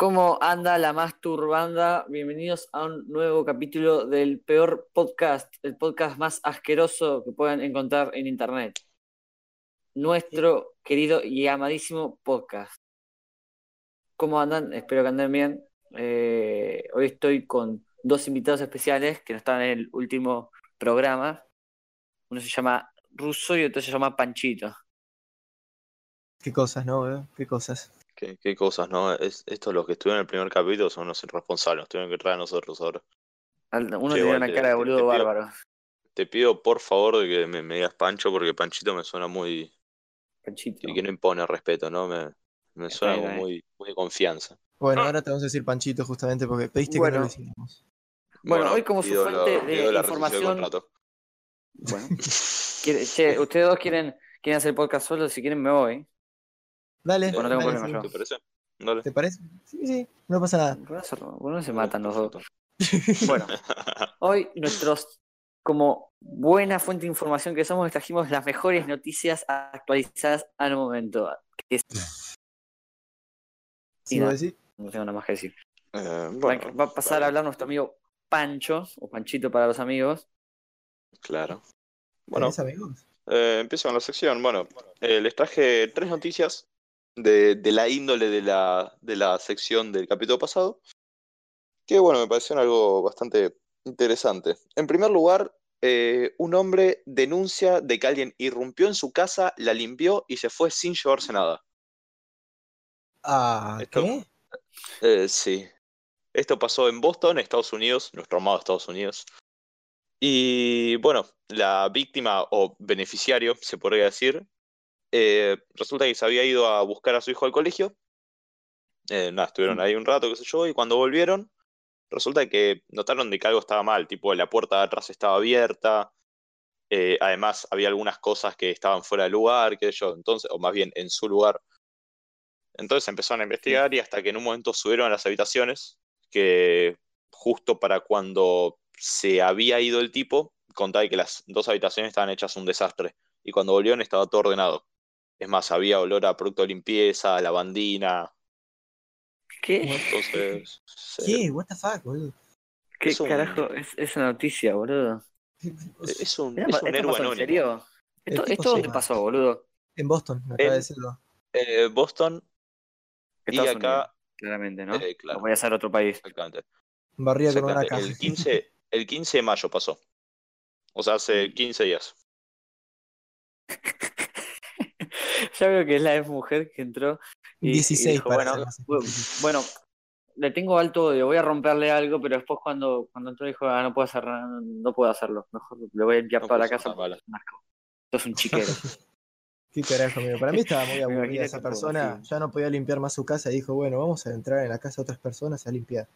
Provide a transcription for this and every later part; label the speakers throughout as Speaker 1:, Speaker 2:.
Speaker 1: ¿Cómo anda la masturbanda? Bienvenidos a un nuevo capítulo del peor podcast, el podcast más asqueroso que puedan encontrar en internet. Nuestro querido y amadísimo podcast. ¿Cómo andan? Espero que anden bien. Eh, hoy estoy con dos invitados especiales que no están en el último programa. Uno se llama Russo y otro se llama Panchito.
Speaker 2: Qué cosas, ¿no? Qué cosas.
Speaker 3: Qué, qué cosas, ¿no? Es, estos los que estuvieron en el primer capítulo son los irresponsables, nos tuvieron que traer a nosotros ahora.
Speaker 1: Uno tiene una
Speaker 3: te-
Speaker 1: cara de
Speaker 3: te-
Speaker 1: boludo
Speaker 3: te pido-
Speaker 1: bárbaro.
Speaker 3: Te pido por favor de que me, me digas Pancho, porque Panchito me suena muy.
Speaker 1: Panchito.
Speaker 3: y que no impone respeto, ¿no? Me, me suena como muy, muy de confianza.
Speaker 2: Bueno,
Speaker 1: Ah.
Speaker 2: ahora te vamos a decir Panchito justamente porque pediste que
Speaker 1: Bueno.
Speaker 2: no lo hicimos.
Speaker 1: Bueno, hoy como su fuente
Speaker 3: la-
Speaker 1: de
Speaker 3: pido la
Speaker 1: información-
Speaker 3: contrato.
Speaker 1: Bueno. Che, ustedes dos quieren, quieren hacer podcast solos, si quieren me voy.
Speaker 2: Dale,
Speaker 1: Bueno, tengo
Speaker 2: dale,
Speaker 1: problema
Speaker 2: sí.
Speaker 1: yo.
Speaker 3: ¿Te parece? Dale.
Speaker 2: ¿Te parece? Sí, sí, no pasa nada.
Speaker 1: Eso se matan los dos. Bueno, hoy nuestros, como buena fuente de información que somos, les trajimos las mejores noticias actualizadas al momento. Que es-
Speaker 2: Sí, vos decís.
Speaker 1: no tengo nada más que decir.
Speaker 3: Eh,
Speaker 1: Va-
Speaker 3: bueno,
Speaker 1: va a pasar a hablar nuestro amigo Pancho, o Panchito para los amigos.
Speaker 3: claro. Bueno,
Speaker 2: ¿Tenés amigos?
Speaker 3: Eh, empiezo con la sección. Bueno, eh, les traje tres noticias de, de la índole de la, de la sección del capítulo pasado, que bueno, me parecieron algo bastante interesante. En primer lugar, eh, un hombre denuncia de que alguien irrumpió en su casa, la limpió y se fue sin llevarse nada.
Speaker 2: Ah,
Speaker 3: Esto-
Speaker 2: ¿qué?
Speaker 3: Eh, sí. Esto pasó en Boston, Estados Unidos, nuestro amado Estados Unidos. Y bueno, la víctima o beneficiario, se podría decir, eh, resulta que se había ido a buscar a su hijo al colegio. Eh, nada, estuvieron ahí un rato, qué sé yo, y cuando volvieron, resulta que notaron de que algo estaba mal, tipo la puerta de atrás estaba abierta, eh, además había algunas cosas que estaban fuera de lugar, qué sé yo, entonces, o más bien en su lugar. Entonces empezaron a investigar y hasta que en un momento subieron a las habitaciones, que justo para cuando se había ido el tipo, contaba que las dos habitaciones estaban hechas un desastre. Y cuando volvieron estaba todo ordenado. Es más, había olor a producto de limpieza, a lavandina.
Speaker 1: ¿Qué?
Speaker 3: Entonces, sí,
Speaker 2: ¿Qué? ¿What the fuck, boludo?
Speaker 1: ¿Qué
Speaker 3: Es un-
Speaker 1: carajo es esa noticia, boludo?
Speaker 3: es un, es
Speaker 1: ¿Esto
Speaker 3: un héroe
Speaker 1: pasó en
Speaker 3: anónimo.
Speaker 1: serio? ¿Esto, esto
Speaker 2: se
Speaker 1: dónde pasó, boludo?
Speaker 2: En Boston, me acaba de decirlo.
Speaker 3: Eh, Boston y
Speaker 1: Estados
Speaker 3: acá,
Speaker 1: Unidos, claramente, ¿no?
Speaker 3: eh, claro,
Speaker 1: No voy a ser otro país.
Speaker 3: exactamente.
Speaker 2: Barría con una caja.
Speaker 3: El 15, el 15 de mayo pasó. O sea, hace 15 días.
Speaker 1: ya veo que es la ex mujer que entró y, y
Speaker 2: 16
Speaker 1: dijo,
Speaker 2: para
Speaker 1: bueno, bueno, le tengo alto odio, voy a romperle algo, pero después cuando, cuando entró dijo, ah, no puedo hacer no, no puedo hacerlo, mejor le voy a limpiar
Speaker 3: No
Speaker 1: toda la casa. Esto es un chiquero.
Speaker 2: ¿Qué carajo, amigo? Para mí estaba muy aburrida esa persona. Ya no podía limpiar más su casa y dijo, bueno, vamos a entrar en la casa de otras personas a limpiar.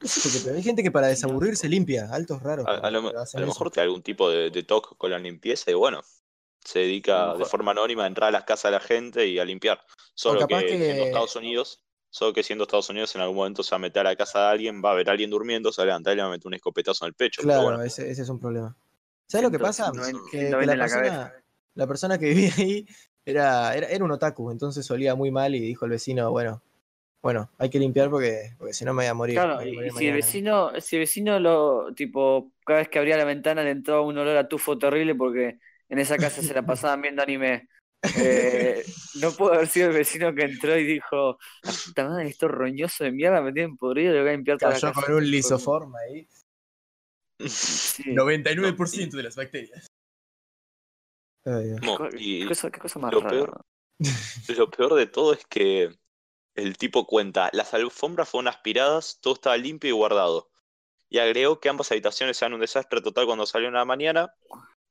Speaker 2: No sé por qué, pero hay gente que para desaburrirse limpia, altos raros.
Speaker 3: A, a lo, a mejor tiene algún tipo de, de toque con la limpieza y bueno, se dedica de forma anónima a entrar a las casas de la gente y a limpiar. Solo que,
Speaker 2: que-
Speaker 3: siendo Estados Unidos, solo que siendo Estados Unidos en algún momento se va a meter a la casa de alguien, va a ver a alguien durmiendo, se va a levantar y le va a meter un escopetazo en el pecho.
Speaker 2: Claro,
Speaker 3: bueno,
Speaker 2: ese, ese es un problema. ¿Sabes lo que pasa?
Speaker 1: no
Speaker 2: que,
Speaker 1: no
Speaker 2: que
Speaker 1: ven
Speaker 2: la,
Speaker 1: en la
Speaker 2: persona, la persona que vivía ahí era, era, era un otaku, entonces olía muy mal y dijo el vecino, bueno, bueno, hay que limpiar porque, porque si no me voy a morir.
Speaker 1: Claro,
Speaker 2: a
Speaker 1: y,
Speaker 2: morir
Speaker 1: y si el
Speaker 2: mañana".
Speaker 1: vecino, si el vecino lo, tipo, cada vez que abría la ventana le entraba un olor a tufo terrible porque en esa casa se la pasaban viendo anime. Eh, no pudo haber sido el vecino que entró y dijo, la puta madre, esto roñoso de mierda me tienen podrido, le voy a limpiar toda la casa.
Speaker 2: con un lisoforma ahí.
Speaker 1: Sí.
Speaker 2: 99% de las bacterias.
Speaker 3: No, y
Speaker 1: ¿Qué cosa, qué cosa más
Speaker 3: lo
Speaker 1: rara?
Speaker 3: peor- lo peor de todo es que el tipo cuenta, las alfombras fueron aspiradas, todo estaba limpio y guardado. Y agregó que ambas habitaciones eran un desastre total cuando salieron a la mañana.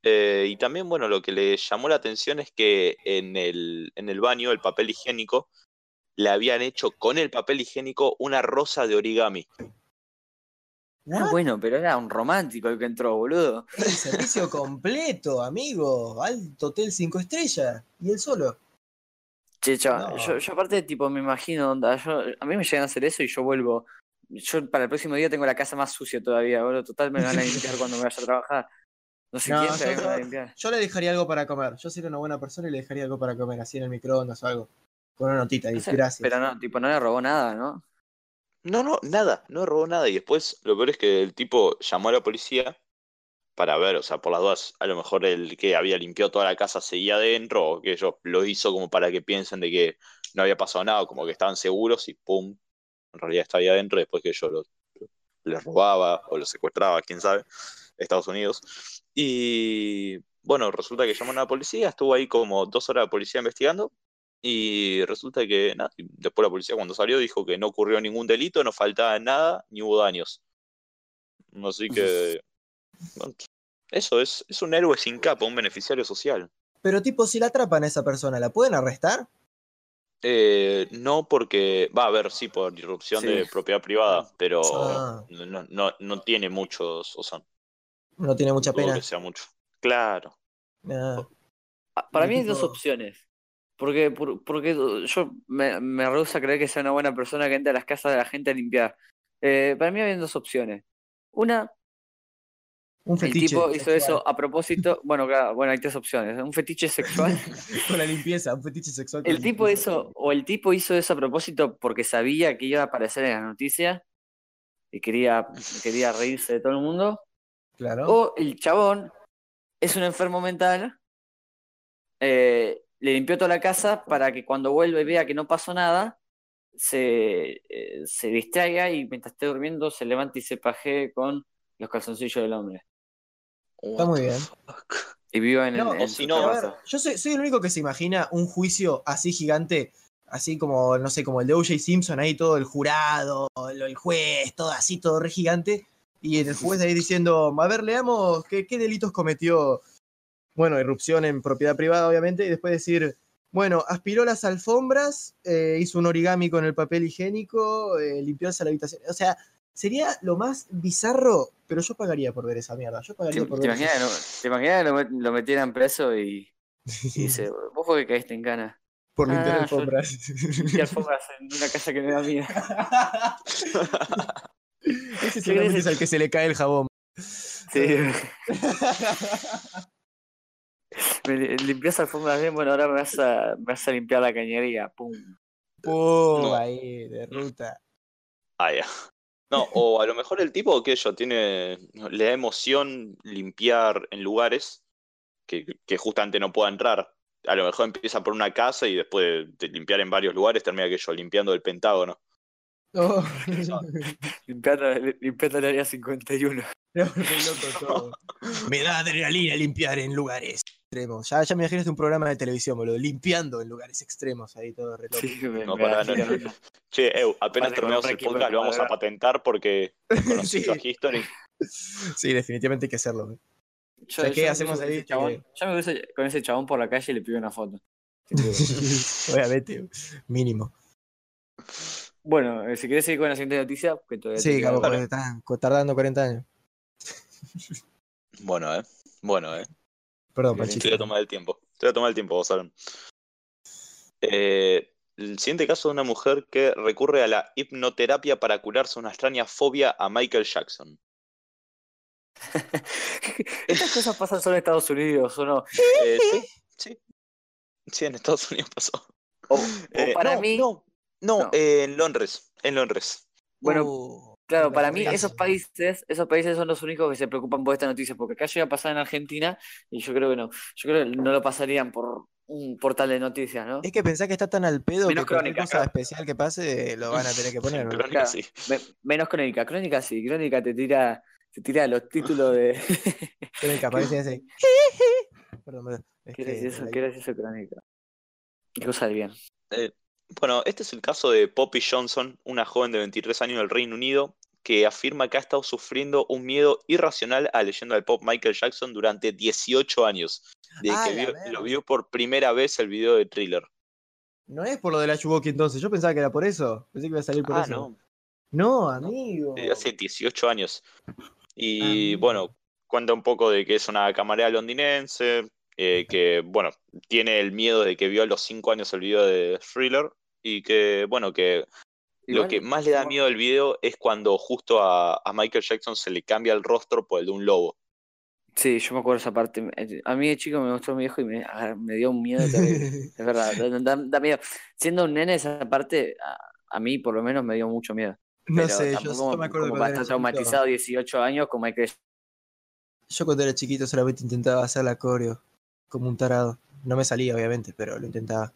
Speaker 3: Eh, y también, bueno, lo que le llamó la atención es que en el, en el baño, el papel higiénico, le habían hecho con el papel higiénico una rosa de origami.
Speaker 1: Ah,
Speaker 2: What?
Speaker 1: bueno, pero era un romántico el que entró, boludo.
Speaker 2: El servicio completo, amigo. Alto hotel 5 estrellas. Y él solo.
Speaker 1: Che, chaval,
Speaker 2: No.
Speaker 1: yo, yo aparte, tipo, me imagino, onda, yo, a mí me llegan a hacer eso y yo vuelvo. Yo para el próximo día tengo la casa más sucia todavía, boludo. Total me van a limpiar cuando me vaya a trabajar. No sé
Speaker 2: No,
Speaker 1: quién, a
Speaker 2: yo-
Speaker 1: limpiar.
Speaker 2: Yo le dejaría algo para comer. Yo sería una buena persona y le dejaría algo para comer, así en el microondas o algo. Con una notita, y
Speaker 1: No sé,
Speaker 2: gracias.
Speaker 1: Pero no, tipo, no le robó nada, ¿no?
Speaker 3: No, no, nada, no robó nada. Y después lo peor es que el tipo llamó a la policía para ver, o sea, por las dudas, a lo mejor el que había limpiado toda la casa seguía adentro, o que ellos lo hizo como para que piensen de que no había pasado nada, como que estaban seguros y pum, en realidad estaba ahí adentro después que yo lo, les robaba o lo secuestraba, quién sabe, Estados Unidos. Y bueno, resulta que llaman a la policía, estuvo ahí como dos horas de policía investigando y resulta que nada, después la policía cuando salió dijo que no ocurrió ningún delito, no faltaba nada, ni hubo daños. Así que eso es, es un héroe sin capa, un beneficiario social.
Speaker 2: Pero tipo, si la atrapan a esa persona, ¿la pueden arrestar?
Speaker 3: Eh, no porque, va a ver, sí, por irrupción
Speaker 1: Sí.
Speaker 3: de propiedad privada, pero
Speaker 2: Ah.
Speaker 3: no, no, no tiene muchos, o sea,
Speaker 2: No tiene mucha pena.
Speaker 3: que sea mucho. Claro.
Speaker 2: Ah,
Speaker 1: Para mí hay dos opciones. Porque, por- porque yo me, me rehúso a creer que sea una buena persona que entra a las casas de la gente a limpiar. Eh, para mí había dos opciones. Una,
Speaker 2: un
Speaker 1: el
Speaker 2: fetiche.
Speaker 1: tipo hizo
Speaker 2: sexual.
Speaker 1: eso a propósito. Bueno, claro, bueno, hay tres opciones. Un fetiche sexual.
Speaker 2: Con la limpieza, un fetiche sexual. con
Speaker 1: El tipo
Speaker 2: limpieza.
Speaker 1: hizo, o el tipo hizo eso a propósito porque sabía que iba a aparecer en las noticias y quería, quería reírse de todo el mundo.
Speaker 2: Claro.
Speaker 1: O el chabón es un enfermo mental, eh, le limpió toda la casa para que cuando vuelva y vea que no pasó nada, se, eh, se distraiga y mientras esté durmiendo se levante y se pajee con los calzoncillos del hombre.
Speaker 2: Está muy bien.
Speaker 1: Y viva en,
Speaker 2: No,
Speaker 1: el,
Speaker 3: o
Speaker 1: en
Speaker 3: si no,
Speaker 2: A ver,
Speaker 1: terraza.
Speaker 2: yo soy, soy el único que se imagina un juicio así gigante, así como, no sé, como el de O.J. Simpson, ahí todo el jurado, el, el juez, todo así, todo re gigante, y el juez ahí diciendo, a ver, leamos qué, qué delitos cometió. Bueno, irrupción en propiedad privada, obviamente, y después decir, bueno, aspiró las alfombras, eh, hizo un origami con el papel higiénico, eh, limpió la habitación. O sea, sería lo más bizarro, pero yo pagaría por ver esa mierda. Yo
Speaker 1: ¿Te,
Speaker 2: pagaría por
Speaker 1: te
Speaker 2: ver
Speaker 1: imaginas que, no- te imaginas que lo, met- lo metieran preso y, y dice, vos fue que caíste en cana?
Speaker 2: por limpiar
Speaker 1: Ah, yo-
Speaker 2: alfombras.
Speaker 1: Limpiar alfombras en una casa que me da miedo.
Speaker 2: Ese es al que se le cae el jabón.
Speaker 1: Sí. Limpias alfombras bien, bueno, ahora me vas a, me vas a limpiar la cañería. Pum.
Speaker 2: Pum,
Speaker 3: No.
Speaker 2: ahí, de ruta.
Speaker 3: Ah, ya. No, o a lo mejor el tipo que yo tiene, le da emoción limpiar en lugares que, que justamente no pueda entrar. A lo mejor empieza por una casa y después de limpiar en varios lugares termina que yo limpiando el Pentágono.
Speaker 2: Oh.
Speaker 1: Limpiando, limpiando el área 51.
Speaker 2: Re loco todo. Me da adrenalina limpiar en lugares extremos. Ya, ya me imagino este un programa de televisión, boludo. Limpiando en lugares extremos, ahí todo re.
Speaker 1: Sí, me,
Speaker 3: No,
Speaker 1: me
Speaker 3: pará,
Speaker 1: da
Speaker 3: no, no. Che, Eu, apenas
Speaker 1: con
Speaker 3: terminamos el podcast lo vamos a patentar porque con
Speaker 2: Sí.
Speaker 3: History.
Speaker 2: Sí, definitivamente hay que hacerlo. güey.
Speaker 1: Yo,
Speaker 2: sea, ¿qué
Speaker 1: yo
Speaker 2: hacemos ahí?
Speaker 1: ese chabón- yo me cruzo con ese chabón por la calle y le pido una foto.
Speaker 2: Obviamente, mínimo.
Speaker 1: Bueno, eh, si querés seguir con la siguiente noticia, que todavía
Speaker 2: Sí, porque están tardando 40 años.
Speaker 3: Bueno, eh. Bueno, eh.
Speaker 2: Perdón,
Speaker 1: Bien,
Speaker 3: Te
Speaker 2: Panchito.
Speaker 3: voy a tomar el tiempo. Te voy a tomar el tiempo, vos, Aaron. Eh, el siguiente caso de una mujer que recurre a la hipnoterapia para curarse una extraña fobia a Michael Jackson.
Speaker 1: Estas cosas pasan solo en Estados Unidos, ¿o no?
Speaker 3: Eh, sí, sí. Sí, en Estados Unidos pasó.
Speaker 1: O, o
Speaker 3: Eh,
Speaker 1: para
Speaker 3: no,
Speaker 1: mí,
Speaker 3: No, no,
Speaker 1: No.
Speaker 3: eh, en Londres. En Londres.
Speaker 1: bueno,
Speaker 2: Uh,
Speaker 1: Claro, para mí esos países, esos países son los únicos que se preocupan por esta noticia, porque acá llega a pasar en Argentina y yo creo que no, yo creo que no lo pasarían por un portal de noticias, ¿no?
Speaker 2: Es que pensá que está tan al pedo
Speaker 1: Menos
Speaker 2: que
Speaker 1: crónica,
Speaker 2: cosa
Speaker 1: claro.
Speaker 2: especial que pase lo van a tener que poner. ¿no?
Speaker 3: Crónica,
Speaker 1: Claro.
Speaker 3: sí.
Speaker 1: Me- menos crónica, crónica sí, crónica te tira, te tira los títulos de
Speaker 2: Crónica, aparece así. Perdón, perdón. Es
Speaker 1: qué
Speaker 2: que-
Speaker 1: gracioso, qué gracioso crónica. Qué cosa de bien.
Speaker 3: Bueno, este es el caso de Poppy Johnson, una joven de 23 años del Reino Unido, que afirma que ha estado sufriendo un miedo irracional a la leyenda del pop Michael Jackson durante 18 años, desde
Speaker 2: Ah,
Speaker 3: que vio- lo vio por primera vez el video de Thriller.
Speaker 2: No es por lo de la Chuboki entonces. Yo pensaba que era por eso. Pensé que iba a salir por
Speaker 3: Ah,
Speaker 2: eso.
Speaker 3: no,
Speaker 2: No, amigo.
Speaker 3: desde hace 18 años. Y
Speaker 2: Amigo.
Speaker 3: bueno, cuenta un poco de que es una camarera londinense, eh, que bueno, tiene el miedo de que vio a los 5 años el video de Thriller y que bueno, que Lo que más le da miedo del video es cuando justo a, a Michael Jackson se le cambia el rostro por el de un lobo.
Speaker 1: Sí, yo me acuerdo esa parte. A mí de chico me mostró mi viejo y me, me dio un miedo terrible. Es verdad, da, da- da miedo. Siendo un nene, esa parte, a, a mí por lo menos me dio mucho miedo.
Speaker 2: No
Speaker 1: pero
Speaker 2: sé, yo, me acuerdo
Speaker 1: como
Speaker 2: cuando
Speaker 1: para
Speaker 2: era
Speaker 1: estar
Speaker 2: chiquito-
Speaker 1: traumatizado 18 años como hay que
Speaker 2: Yo cuando era chiquito solamente intentaba hacer la coreo como un tarado. No me salía, obviamente, pero lo intentaba.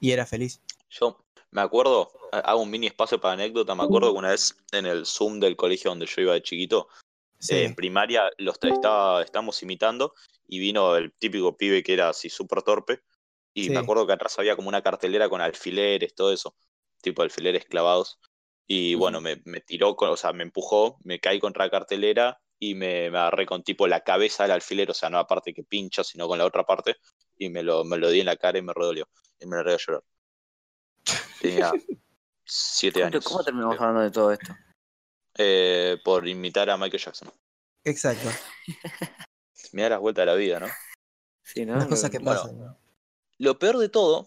Speaker 2: Y era feliz.
Speaker 3: Yo me acuerdo, ha- hago un mini espacio para anécdota, me acuerdo que una vez en el Zoom del colegio donde yo iba de chiquito,
Speaker 2: Sí.
Speaker 3: eh, en primaria los estaba, estábamos imitando y vino el típico pibe que era así súper torpe y
Speaker 2: Sí.
Speaker 3: me acuerdo que atrás había como una cartelera con alfileres, todo eso, tipo alfileres clavados y bueno, me, me tiró, con- o sea, me empujó, me caí contra la cartelera y me, me agarré con tipo la cabeza del alfiler, o sea, no la parte que pincha, sino con la otra parte y me lo, me lo di en la cara y me redolió y me largué a llorar. Tenía siete
Speaker 1: ¿Cómo,
Speaker 3: años.
Speaker 1: cómo terminamos
Speaker 3: creo.
Speaker 1: hablando de todo esto?
Speaker 3: Eh, por imitar a Michael Jackson.
Speaker 2: Exacto.
Speaker 3: Me da las vueltas de la vida, ¿no?
Speaker 1: Sí, ¿no?
Speaker 2: Las cosas que
Speaker 3: Bueno.
Speaker 2: pasan. ¿no?
Speaker 3: Lo peor de todo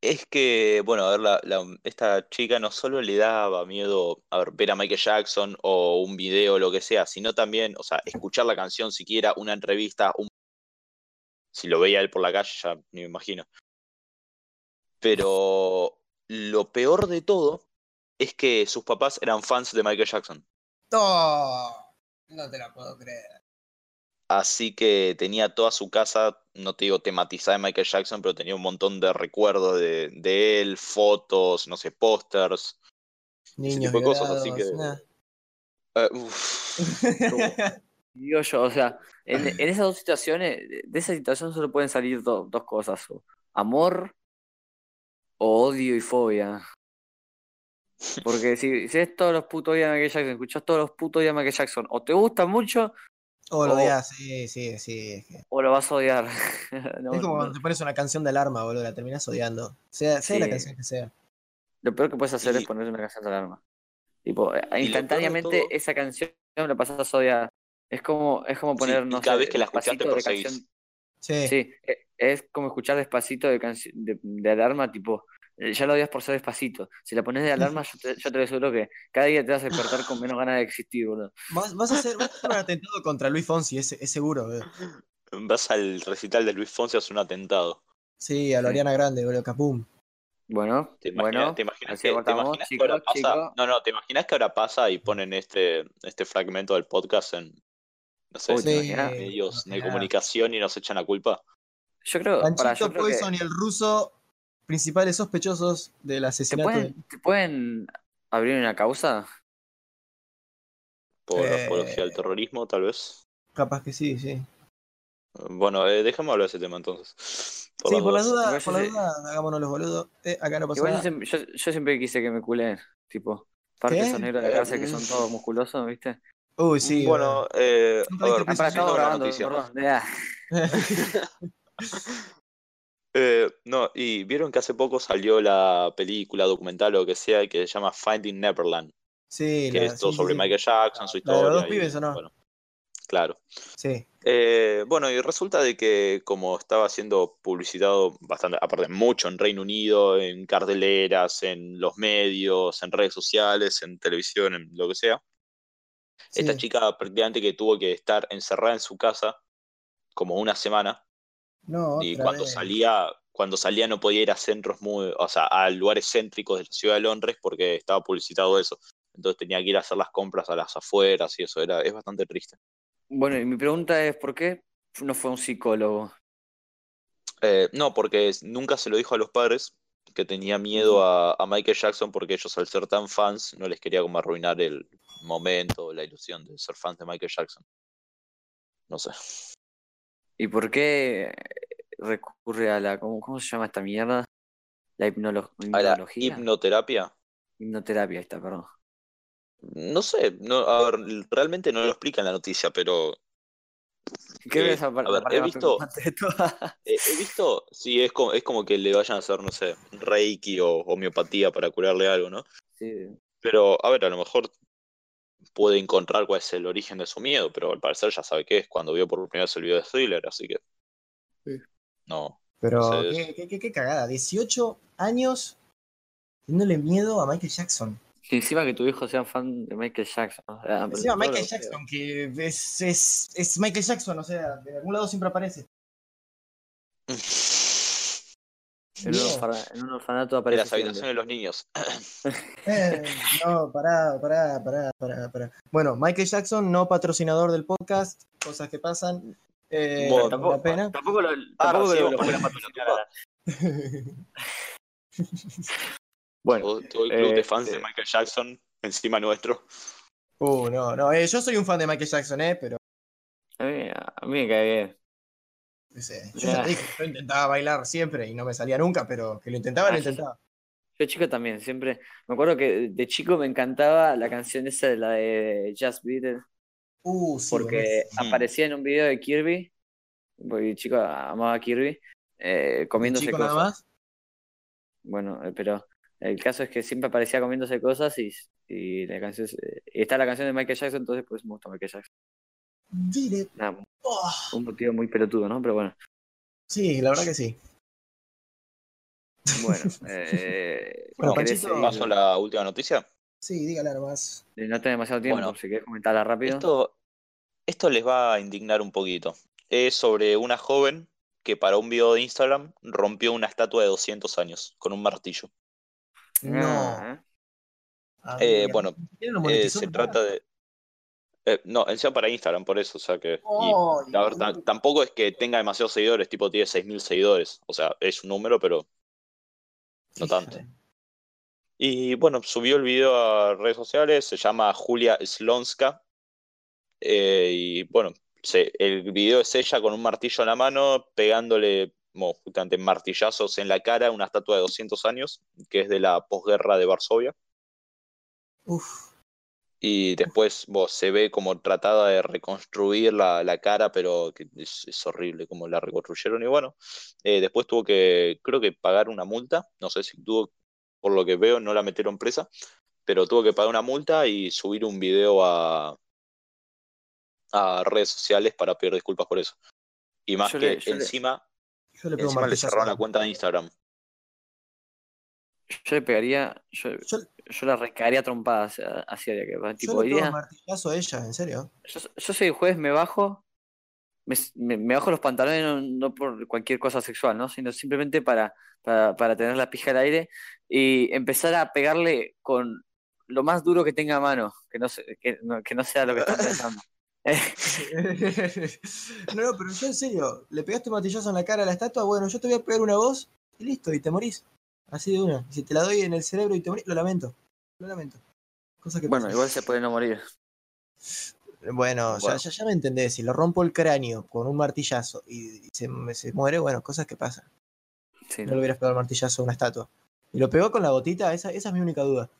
Speaker 3: es que, bueno, a ver, la, la- esta chica no solo le daba miedo a ver, ver a Michael Jackson o un video o lo que sea, sino también, o sea, escuchar la canción siquiera, una entrevista, un... si lo veía él por la calle, ya ni me imagino. Pero lo peor de todo es que sus papás eran fans de Michael Jackson.
Speaker 2: No, no te la puedo creer.
Speaker 3: Así que tenía toda su casa, no te digo tematizada de Michael Jackson, pero tenía un montón de recuerdos de, de él, fotos, no sé, pósters,
Speaker 2: Niños
Speaker 3: tipo de cosas, así que-
Speaker 2: nah.
Speaker 3: Eh, uf.
Speaker 1: Digo yo, o sea, en, en esas dos situaciones, de esa situación solo pueden salir do- dos cosas, o amor o odio y fobia. Porque si, si es todos los putos días de Michael Jackson, escuchás todos los putos días de Michael Jackson, o te gusta mucho
Speaker 2: O lo odias, sí, sí, sí.
Speaker 1: o lo vas a odiar. No,
Speaker 2: es como cuando te pones una canción de alarma, boludo, la terminas odiando. Sea, sea la canción que sea.
Speaker 1: Lo peor que puedes hacer
Speaker 3: Y-
Speaker 1: es poner una canción de alarma. Tipo, eh, instantáneamente
Speaker 3: todo-
Speaker 1: esa canción la pasas a odiar. Es como, es como poner, no
Speaker 3: cada
Speaker 1: sé,
Speaker 3: vez que la escuchás te
Speaker 1: Despacito de
Speaker 3: perseguís.
Speaker 1: canción
Speaker 2: Sí.
Speaker 1: Sí, e- es como escuchar despacito de, de, de alarma, tipo, ya lo odias por ser despacito. Si la pones de alarma, yo te, yo te aseguro que cada día te vas a despertar con menos ganas de existir, boludo.
Speaker 2: Vas, vas a hacer, vas a hacer un atentado contra Luis Fonsi, es, es seguro, boludo.
Speaker 3: Vas al recital de Luis Fonsi a hacer un atentado.
Speaker 2: Sí, a la
Speaker 1: Sí.
Speaker 2: Ariana Grande, boludo, capum.
Speaker 1: Bueno,
Speaker 3: ¿Te imaginas,
Speaker 1: bueno,
Speaker 3: te imaginas que, te ahora pasa? No, no, ¿te imaginas que ahora pasa y ponen este, este fragmento del podcast en, no sé,
Speaker 1: Uy, ¿te
Speaker 2: Sí,
Speaker 1: imaginas?
Speaker 3: medios de comunicación y nos echan la culpa?
Speaker 1: Yo creo, yo
Speaker 2: Panchito
Speaker 1: que
Speaker 2: Poison y el ruso, principales sospechosos del
Speaker 1: ¿te
Speaker 2: asesinato. de-
Speaker 1: pueden, te pueden abrir una causa.
Speaker 3: Por
Speaker 2: Eh.
Speaker 3: apología al terrorismo, tal vez.
Speaker 2: Capaz que sí, sí.
Speaker 3: Bueno, eh, dejemos hablar de ese tema entonces. Por
Speaker 2: sí, por la
Speaker 3: dudas.
Speaker 2: duda, por la duda, hagámonos los boludos. Eh, acá no pasa
Speaker 1: yo
Speaker 2: nada.
Speaker 1: siempre, yo, yo siempre quise que me culen, tipo,
Speaker 2: ¿Qué?
Speaker 1: esos negros de
Speaker 3: Eh,
Speaker 1: cárcel que son
Speaker 3: mm.
Speaker 1: todos musculosos, ¿viste?
Speaker 2: Uy, sí.
Speaker 3: bueno, eh, a ver,
Speaker 1: Ah, grabando, perdón.
Speaker 3: Eh, no, y vieron que hace poco salió la película, documental o lo que sea, que se llama Finding Neverland,
Speaker 2: sí,
Speaker 3: que
Speaker 2: la-
Speaker 3: es todo
Speaker 2: sí,
Speaker 3: sobre
Speaker 2: sí.
Speaker 3: Michael Jackson, su
Speaker 2: ¿La de los
Speaker 3: historia.
Speaker 2: dos pibes o no?
Speaker 3: bueno, claro.
Speaker 2: Sí.
Speaker 3: Eh, bueno, y resulta de que como estaba siendo publicitado bastante, aparte mucho en Reino Unido, en carteleras, en los medios, en redes sociales, en televisión, en lo que sea, esta chica prácticamente que tuvo que estar encerrada en su casa como una semana
Speaker 2: No,
Speaker 3: y cuando
Speaker 2: vez.
Speaker 3: salía, cuando salía no podía ir a centros muy, o sea, a lugares céntricos de la ciudad de Londres porque estaba publicitado eso. Entonces tenía que ir a hacer las compras a las afueras y eso era, es bastante triste.
Speaker 1: Bueno, y mi pregunta es, ¿por qué no fue un psicólogo?
Speaker 3: Eh, no, porque nunca se lo dijo a los padres que tenía miedo a, a Michael Jackson porque ellos al ser tan fans no les quería como arruinar el momento, la ilusión de ser fans de Michael Jackson. No sé.
Speaker 1: ¿Y por qué recurre a la, ¿cómo, cómo se llama esta mierda? La hipnolo-
Speaker 3: A la
Speaker 1: hipnología.
Speaker 3: hipnoterapia,
Speaker 1: Hipnoterapia, está, perdón.
Speaker 3: no sé, no, a ver, realmente no lo explica en la noticia, pero
Speaker 1: Creo que
Speaker 3: Eh,
Speaker 1: esa
Speaker 3: a ver,
Speaker 1: parte
Speaker 3: he visto-. Eh, he visto, sí, es como, es como que le vayan a hacer, no sé, reiki o homeopatía para curarle algo, ¿no?
Speaker 1: Sí.
Speaker 3: Pero, a ver, a lo mejor puede encontrar cuál es el origen de su miedo, pero al parecer ya sabe qué es cuando vio por primera vez el video de Thriller, así que.
Speaker 1: Sí.
Speaker 3: No.
Speaker 2: Pero
Speaker 3: Sí,
Speaker 2: qué, qué, qué- qué cagada. 18 años teniéndole miedo a Michael Jackson.
Speaker 1: Y encima que tu hijo sea fan de Michael Jackson. o sea, pero
Speaker 2: Encima Michael Jackson, que es, es, es Michael Jackson, o sea, de algún lado siempre aparece.
Speaker 1: En un,
Speaker 2: Bien.
Speaker 1: orfana- en un orfanato
Speaker 3: En
Speaker 1: aparece.
Speaker 3: las habitaciones de los niños.
Speaker 2: Eh, no, pará, pará, pará, pará, pará. Bueno, Michael Jackson, no patrocinador del podcast, cosas que pasan. Eh,
Speaker 3: Bueno,
Speaker 1: Tampoco,
Speaker 2: pena.
Speaker 1: tampoco lo,
Speaker 3: Ah,
Speaker 1: tampoco
Speaker 3: sí,
Speaker 1: lo- patrocinar. Bueno,
Speaker 3: Todo, el club de fans de
Speaker 1: este-
Speaker 3: Michael Jackson encima nuestro.
Speaker 2: Uh, no, no, eh, yo soy un fan de Michael Jackson, eh, pero
Speaker 1: a mí, a mí me cae bien.
Speaker 2: Yo
Speaker 1: Ya.
Speaker 2: te dije, yo intentaba bailar siempre y no me salía nunca, pero que lo intentaba,
Speaker 1: Ah,
Speaker 2: lo
Speaker 1: yo-
Speaker 2: intentaba.
Speaker 1: Yo chico también, siempre. Me acuerdo que de chico me encantaba la canción esa de la de Just Beat It,
Speaker 2: Uh, sí,
Speaker 1: porque
Speaker 2: buenísimo.
Speaker 1: aparecía en un video de Kirby, porque chico amaba a Kirby, eh, comiéndose
Speaker 2: Chico
Speaker 1: cosas.
Speaker 2: nada más.
Speaker 1: Bueno, eh, pero el caso es que siempre aparecía comiéndose cosas y, y la canción eh, y está la canción de Michael Jackson, entonces pues me gusta Michael Jackson.
Speaker 2: Oh,
Speaker 1: un motivo muy pelotudo, ¿no? Pero bueno.
Speaker 2: sí, la verdad que sí.
Speaker 1: Bueno, eh,
Speaker 2: Bueno,
Speaker 3: la última noticia.
Speaker 2: Sí, dígala nomás.
Speaker 1: Eh, No tenés demasiado tiempo,
Speaker 3: Bueno,
Speaker 1: si querés comentarla rápido.
Speaker 3: Esto, esto les va a indignar un poquito. Es sobre una joven que para un video de Instagram rompió una estatua de 200 años con un martillo.
Speaker 2: No.
Speaker 1: Ah, ¿eh?
Speaker 3: Bueno, Eh, se trata de... eh, no, encima para Instagram, por eso, o sea que... y
Speaker 2: Ay,
Speaker 3: la verdad, tampoco es que tenga demasiados seguidores, tipo tiene 6.000 seguidores. O sea, es un número, pero no tanto. Y bueno, subió el video a redes sociales, se llama Julia Slonska. eh, y bueno, se- el video es ella con un martillo en la mano, pegándole justamente martillazos en la cara a una estatua de 200 años, que es de la posguerra de Varsovia.
Speaker 2: Uf.
Speaker 3: Y después vos, se ve como tratada de reconstruir la, la cara, pero que es, es horrible como la reconstruyeron. Y bueno, eh, después tuvo que, creo que pagar una multa. No sé si tuvo, por lo que veo, no la metieron presa, pero tuvo que pagar una multa y subir un video a, a redes sociales para pedir disculpas por eso. Y más
Speaker 1: Yo
Speaker 3: que
Speaker 1: le- yo le-
Speaker 3: encima,
Speaker 2: Yo le
Speaker 3: encima cerraron la cuenta de Instagram.
Speaker 1: Yo le pegaría, yo,
Speaker 2: Yo,
Speaker 1: yo la recaería trompadas hacia, hacia ella, que va,
Speaker 2: yo
Speaker 1: tipo,
Speaker 2: le
Speaker 1: iría,
Speaker 2: martillazo a ella, en serio.
Speaker 1: yo, yo soy juez, me bajo, me, me- me bajo los pantalones no, no por cualquier cosa sexual, ¿no? Sino simplemente para, para, para tener la pija al aire y empezar a pegarle con lo más duro que tenga a mano, que no, se- que, no, que no sea lo que están pensando.
Speaker 2: no, no, pero yo en serio, le pegaste un martillazo en la cara a la estatua, bueno, yo te voy a pegar una voz y listo, y te morís. Así de una. Y si te la doy en el cerebro y te morís, lo lamento. Lo lamento. Cosa que
Speaker 1: Bueno,
Speaker 2: pasa.
Speaker 1: igual se puede no morir.
Speaker 2: Bueno, ya-
Speaker 3: Bueno.
Speaker 2: Ya, ya, me entendés. Si lo rompo el cráneo con un martillazo y, y se, se muere, bueno, cosas que pasan.
Speaker 1: Sí,
Speaker 2: No
Speaker 1: ¿no?
Speaker 2: le hubieras pegado el martillazo a una estatua. ¿Y lo pegó con la gotita? Esa, esa es mi única duda.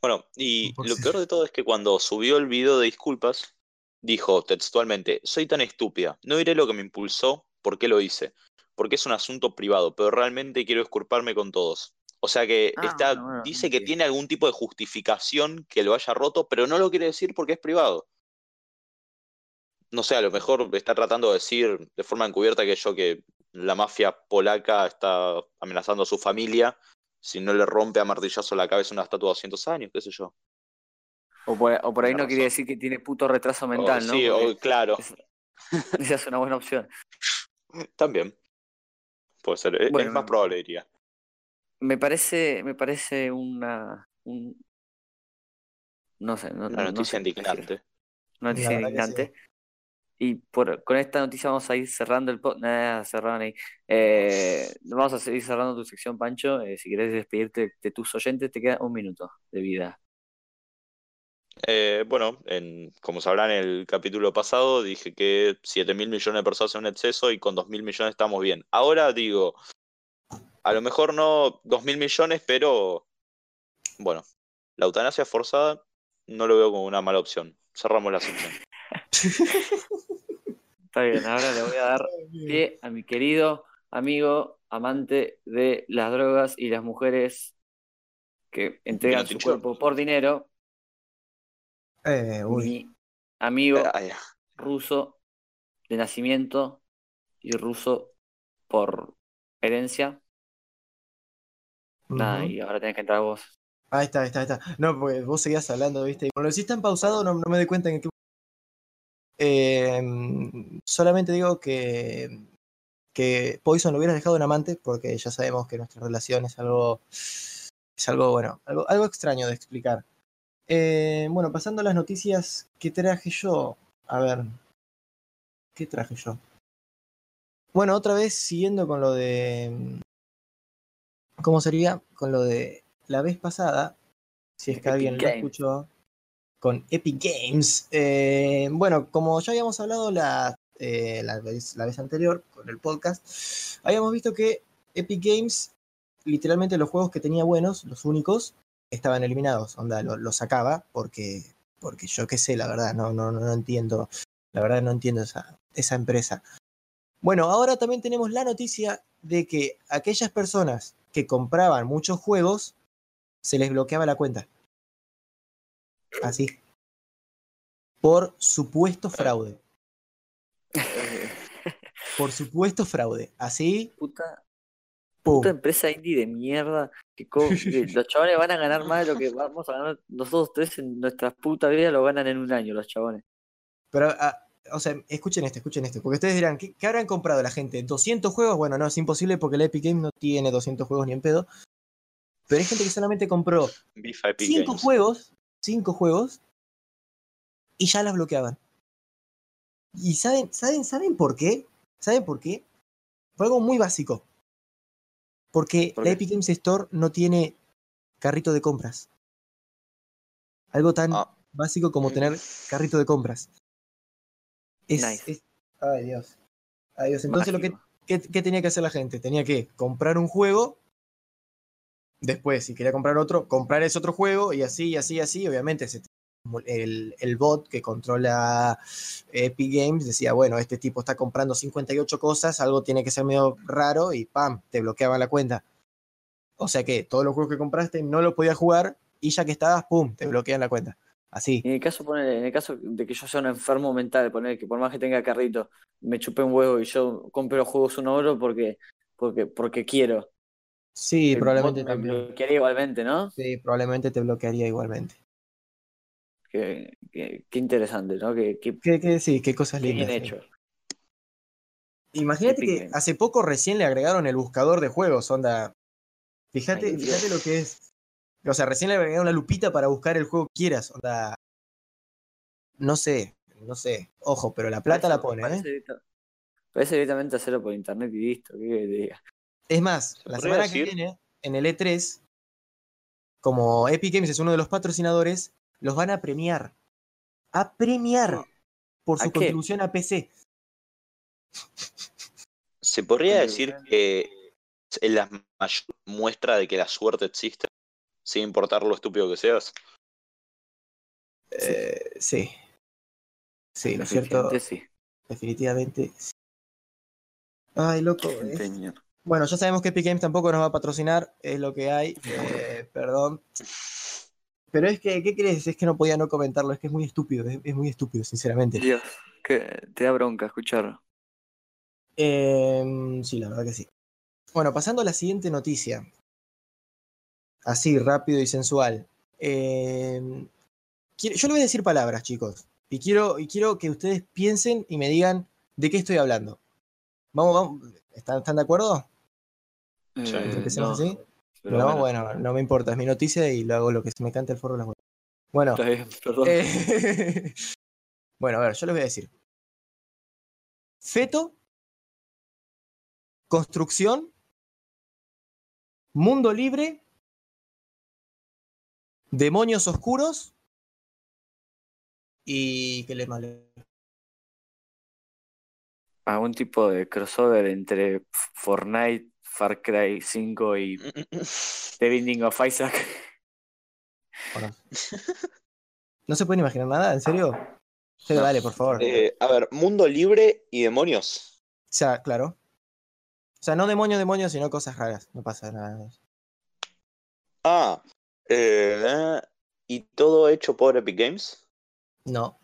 Speaker 3: Bueno, y lo peor de todo es que cuando subió el video de disculpas, dijo textualmente, soy tan estúpida, no diré lo que me impulsó, por qué lo hice, porque es un asunto privado, pero realmente quiero disculparme con todos. O sea que
Speaker 1: Ah,
Speaker 3: está,
Speaker 1: bueno,
Speaker 3: dice que
Speaker 1: sí.
Speaker 3: tiene algún tipo de justificación que lo haya roto, pero no lo quiere decir porque es privado. No sé, a lo mejor está tratando de decir de forma encubierta que yo que la mafia polaca está amenazando a su familia si no le rompe a martillazo la cabeza una estatua de 200 años, qué sé yo.
Speaker 1: O por, o por ahí no quiere
Speaker 3: razón.
Speaker 1: decir que tiene puto retraso
Speaker 3: O-
Speaker 1: mental, ¿no?
Speaker 3: sí,
Speaker 1: Porque
Speaker 3: o- claro,
Speaker 1: es- esa es una buena opción.
Speaker 3: también. Puede ser, es-
Speaker 1: Bueno,
Speaker 3: es más probable, diría.
Speaker 1: Me parece, me parece una, un, no sé, no,
Speaker 3: Una
Speaker 1: no- no
Speaker 3: noticia
Speaker 1: sé
Speaker 3: indignante.
Speaker 1: Una noticia indignante. Y por, con esta noticia vamos a ir cerrando el podcast. Nada, cerraron ahí. Eh, vamos a seguir cerrando tu sección, Pancho. Eh, si querés despedirte de tus oyentes, te queda un minuto de vida.
Speaker 3: Eh, bueno, en, como sabrán, en el capítulo pasado dije que 7 mil millones de personas son un exceso y con 2 mil millones estamos bien. Ahora digo, a lo mejor no 2 mil millones, pero bueno, la eutanasia forzada no lo veo como una mala opción. Cerramos la sección.
Speaker 1: Está bien, ahora le voy a dar pie a mi querido amigo, amante de las drogas y las mujeres que entregan su cuerpo por dinero,
Speaker 2: Eh, uy.
Speaker 1: mi amigo
Speaker 3: Ay,
Speaker 1: ruso de nacimiento y ruso por herencia. Nada, y ahora tenés que entrar vos.
Speaker 2: Ahí está, ahí está, ahí está. No, porque vos seguías hablando, ¿viste? Y Cuando lo hiciste en pausado, no, no me doy cuenta en qué. Eh, solamente digo que, que Poison lo hubieras dejado un amante, porque ya sabemos que nuestra relación es algo, es algo bueno, algo, algo extraño de explicar. Eh, bueno, pasando a las noticias que traje yo. A ver, ¿qué traje yo? Bueno, otra vez siguiendo con lo de... ¿Cómo sería? Con lo de la vez pasada, si es que
Speaker 1: Epic
Speaker 2: alguien lo escuchó, con Epic Games. Eh, bueno, como ya habíamos hablado la, eh, la, vez, la vez anterior con el podcast, habíamos visto que Epic Games, literalmente los juegos que tenía buenos, los únicos, estaban eliminados. Onda, lo, lo sacaba porque, porque yo qué sé, la verdad, no, no, no entiendo. La verdad no entiendo esa, esa empresa. Bueno, ahora también tenemos la noticia de que aquellas personas que compraban muchos juegos, se les bloqueaba la cuenta. Así. Por supuesto fraude. Por supuesto fraude. Así,
Speaker 1: Puta. Puta empresa indie de mierda. Que, los chabones van a ganar más de lo que vamos a ganar nosotros tres en nuestras putas vidas, lo ganan en un año los chabones.
Speaker 2: Pero, ah, o sea, escuchen esto, escuchen esto. Porque ustedes dirán, ¿qué, qué habrán comprado la gente? ¿200 juegos? Bueno, no, es imposible porque la Epic Games no tiene 200 juegos ni en pedo. Pero hay gente que solamente compró
Speaker 3: Bifa Epic
Speaker 2: 5
Speaker 3: Games.
Speaker 2: juegos, 5 juegos, y ya las bloqueaban. ¿Y saben, saben, saben por qué? ¿Saben por qué? Por algo muy básico. Porque
Speaker 1: ¿Por
Speaker 2: la? Epic Games Store no tiene carrito de compras. Algo tan
Speaker 3: Ah.
Speaker 2: básico como tener carrito de compras. Es,
Speaker 1: Nice.
Speaker 2: es- Ay, Dios. Ay, Dios. Entonces, lo que,
Speaker 1: Mágico.
Speaker 2: ¿qué, qué tenía que hacer la gente? Tenía que comprar un juego. Después, si quería comprar otro, comprar ese otro juego y así, y así, y así. Obviamente, se- el, el bot que controla Epic Games decía, bueno, este tipo está comprando 58 cosas, algo tiene que ser medio raro y ¡pam! Te bloqueaba la cuenta. O sea que todos los juegos que compraste no los podías jugar y ya que estabas, ¡pum! Te bloquean la cuenta. Así.
Speaker 1: En el caso, ponele, en el caso de que yo sea un enfermo mental, poner que por más que tenga carrito, me chupé un huevo y yo compro los juegos uno a uno porque, porque, porque quiero.
Speaker 2: Sí,
Speaker 1: El
Speaker 2: probablemente también.
Speaker 1: bloquearía igualmente, ¿no?
Speaker 2: Sí, probablemente te bloquearía igualmente.
Speaker 1: Qué, qué- qué interesante, ¿no? Qué, qué-
Speaker 2: ¿Qué, qué, sí, qué cosas lindas.
Speaker 1: bien
Speaker 2: sí.
Speaker 1: hecho.
Speaker 2: Imagínate que hace poco recién le agregaron el buscador de juegos, onda. Fíjate,
Speaker 1: Ay,
Speaker 2: fíjate lo que es. O sea, recién le agregaron la lupita para buscar el juego que quieras, onda. No sé, no sé. Ojo, pero la plata la pone,
Speaker 1: parece,
Speaker 2: ¿eh?
Speaker 1: parece directamente hacerlo por internet y listo. ¿qué querés que te diga?
Speaker 2: Es más,
Speaker 3: ¿Se
Speaker 2: la semana que
Speaker 3: decir?
Speaker 2: viene, en el E3, como Epic Games es uno de los patrocinadores, los van a premiar. A premiar por
Speaker 1: ¿A
Speaker 2: su
Speaker 1: qué?
Speaker 2: contribución a PC.
Speaker 3: ¿Se podría decir que es la mayor muestra de que la suerte existe? Sin importar lo estúpido que seas.
Speaker 2: Eh, sí. Sí, lo cierto,
Speaker 1: Definitivamente sí.
Speaker 2: definitivamente. sí. Ay, loco.
Speaker 1: Empeño.
Speaker 2: Bueno, ya sabemos que Epic Games tampoco nos va a patrocinar, es lo que hay. eh, perdón. Pero es que, ¿qué crees? Es que no podía no comentarlo, es que es muy estúpido, es, es muy estúpido, sinceramente.
Speaker 1: Dios, que te da bronca escucharlo.
Speaker 2: Em, sí, la verdad que sí. Bueno, pasando a la siguiente noticia. Así, rápido y sensual. Em, quiero- yo le voy a decir palabras, chicos. Y quiero, y quiero que ustedes piensen y me digan de qué estoy hablando. Vamos, vamos. ¿Están, están de acuerdo?
Speaker 3: Sí.
Speaker 1: Eh,
Speaker 2: ¿Empecemos
Speaker 1: no,
Speaker 2: así?
Speaker 1: Pero
Speaker 2: no,
Speaker 1: bueno,
Speaker 2: bueno, no me importa, es mi noticia y lo hago lo que se me cante el forro de las huevas. Bueno,
Speaker 1: está bien, perdón.
Speaker 2: eh, bueno, a ver, yo les voy a decir. Feto, construcción, mundo libre, demonios oscuros y qué les mal.
Speaker 1: Algún tipo de crossover entre Fortnite, Far Cry 5 y The Binding of Isaac.
Speaker 2: ¿No se pueden imaginar nada? ¿En serio?
Speaker 1: No.
Speaker 2: dale, por favor.
Speaker 3: Eh, a ver, mundo libre y demonios.
Speaker 2: O sea, claro. O sea, no demonios, demonios, sino cosas raras. No pasa nada.
Speaker 3: Ah, eh, ¿y todo hecho por Epic Games?
Speaker 2: No.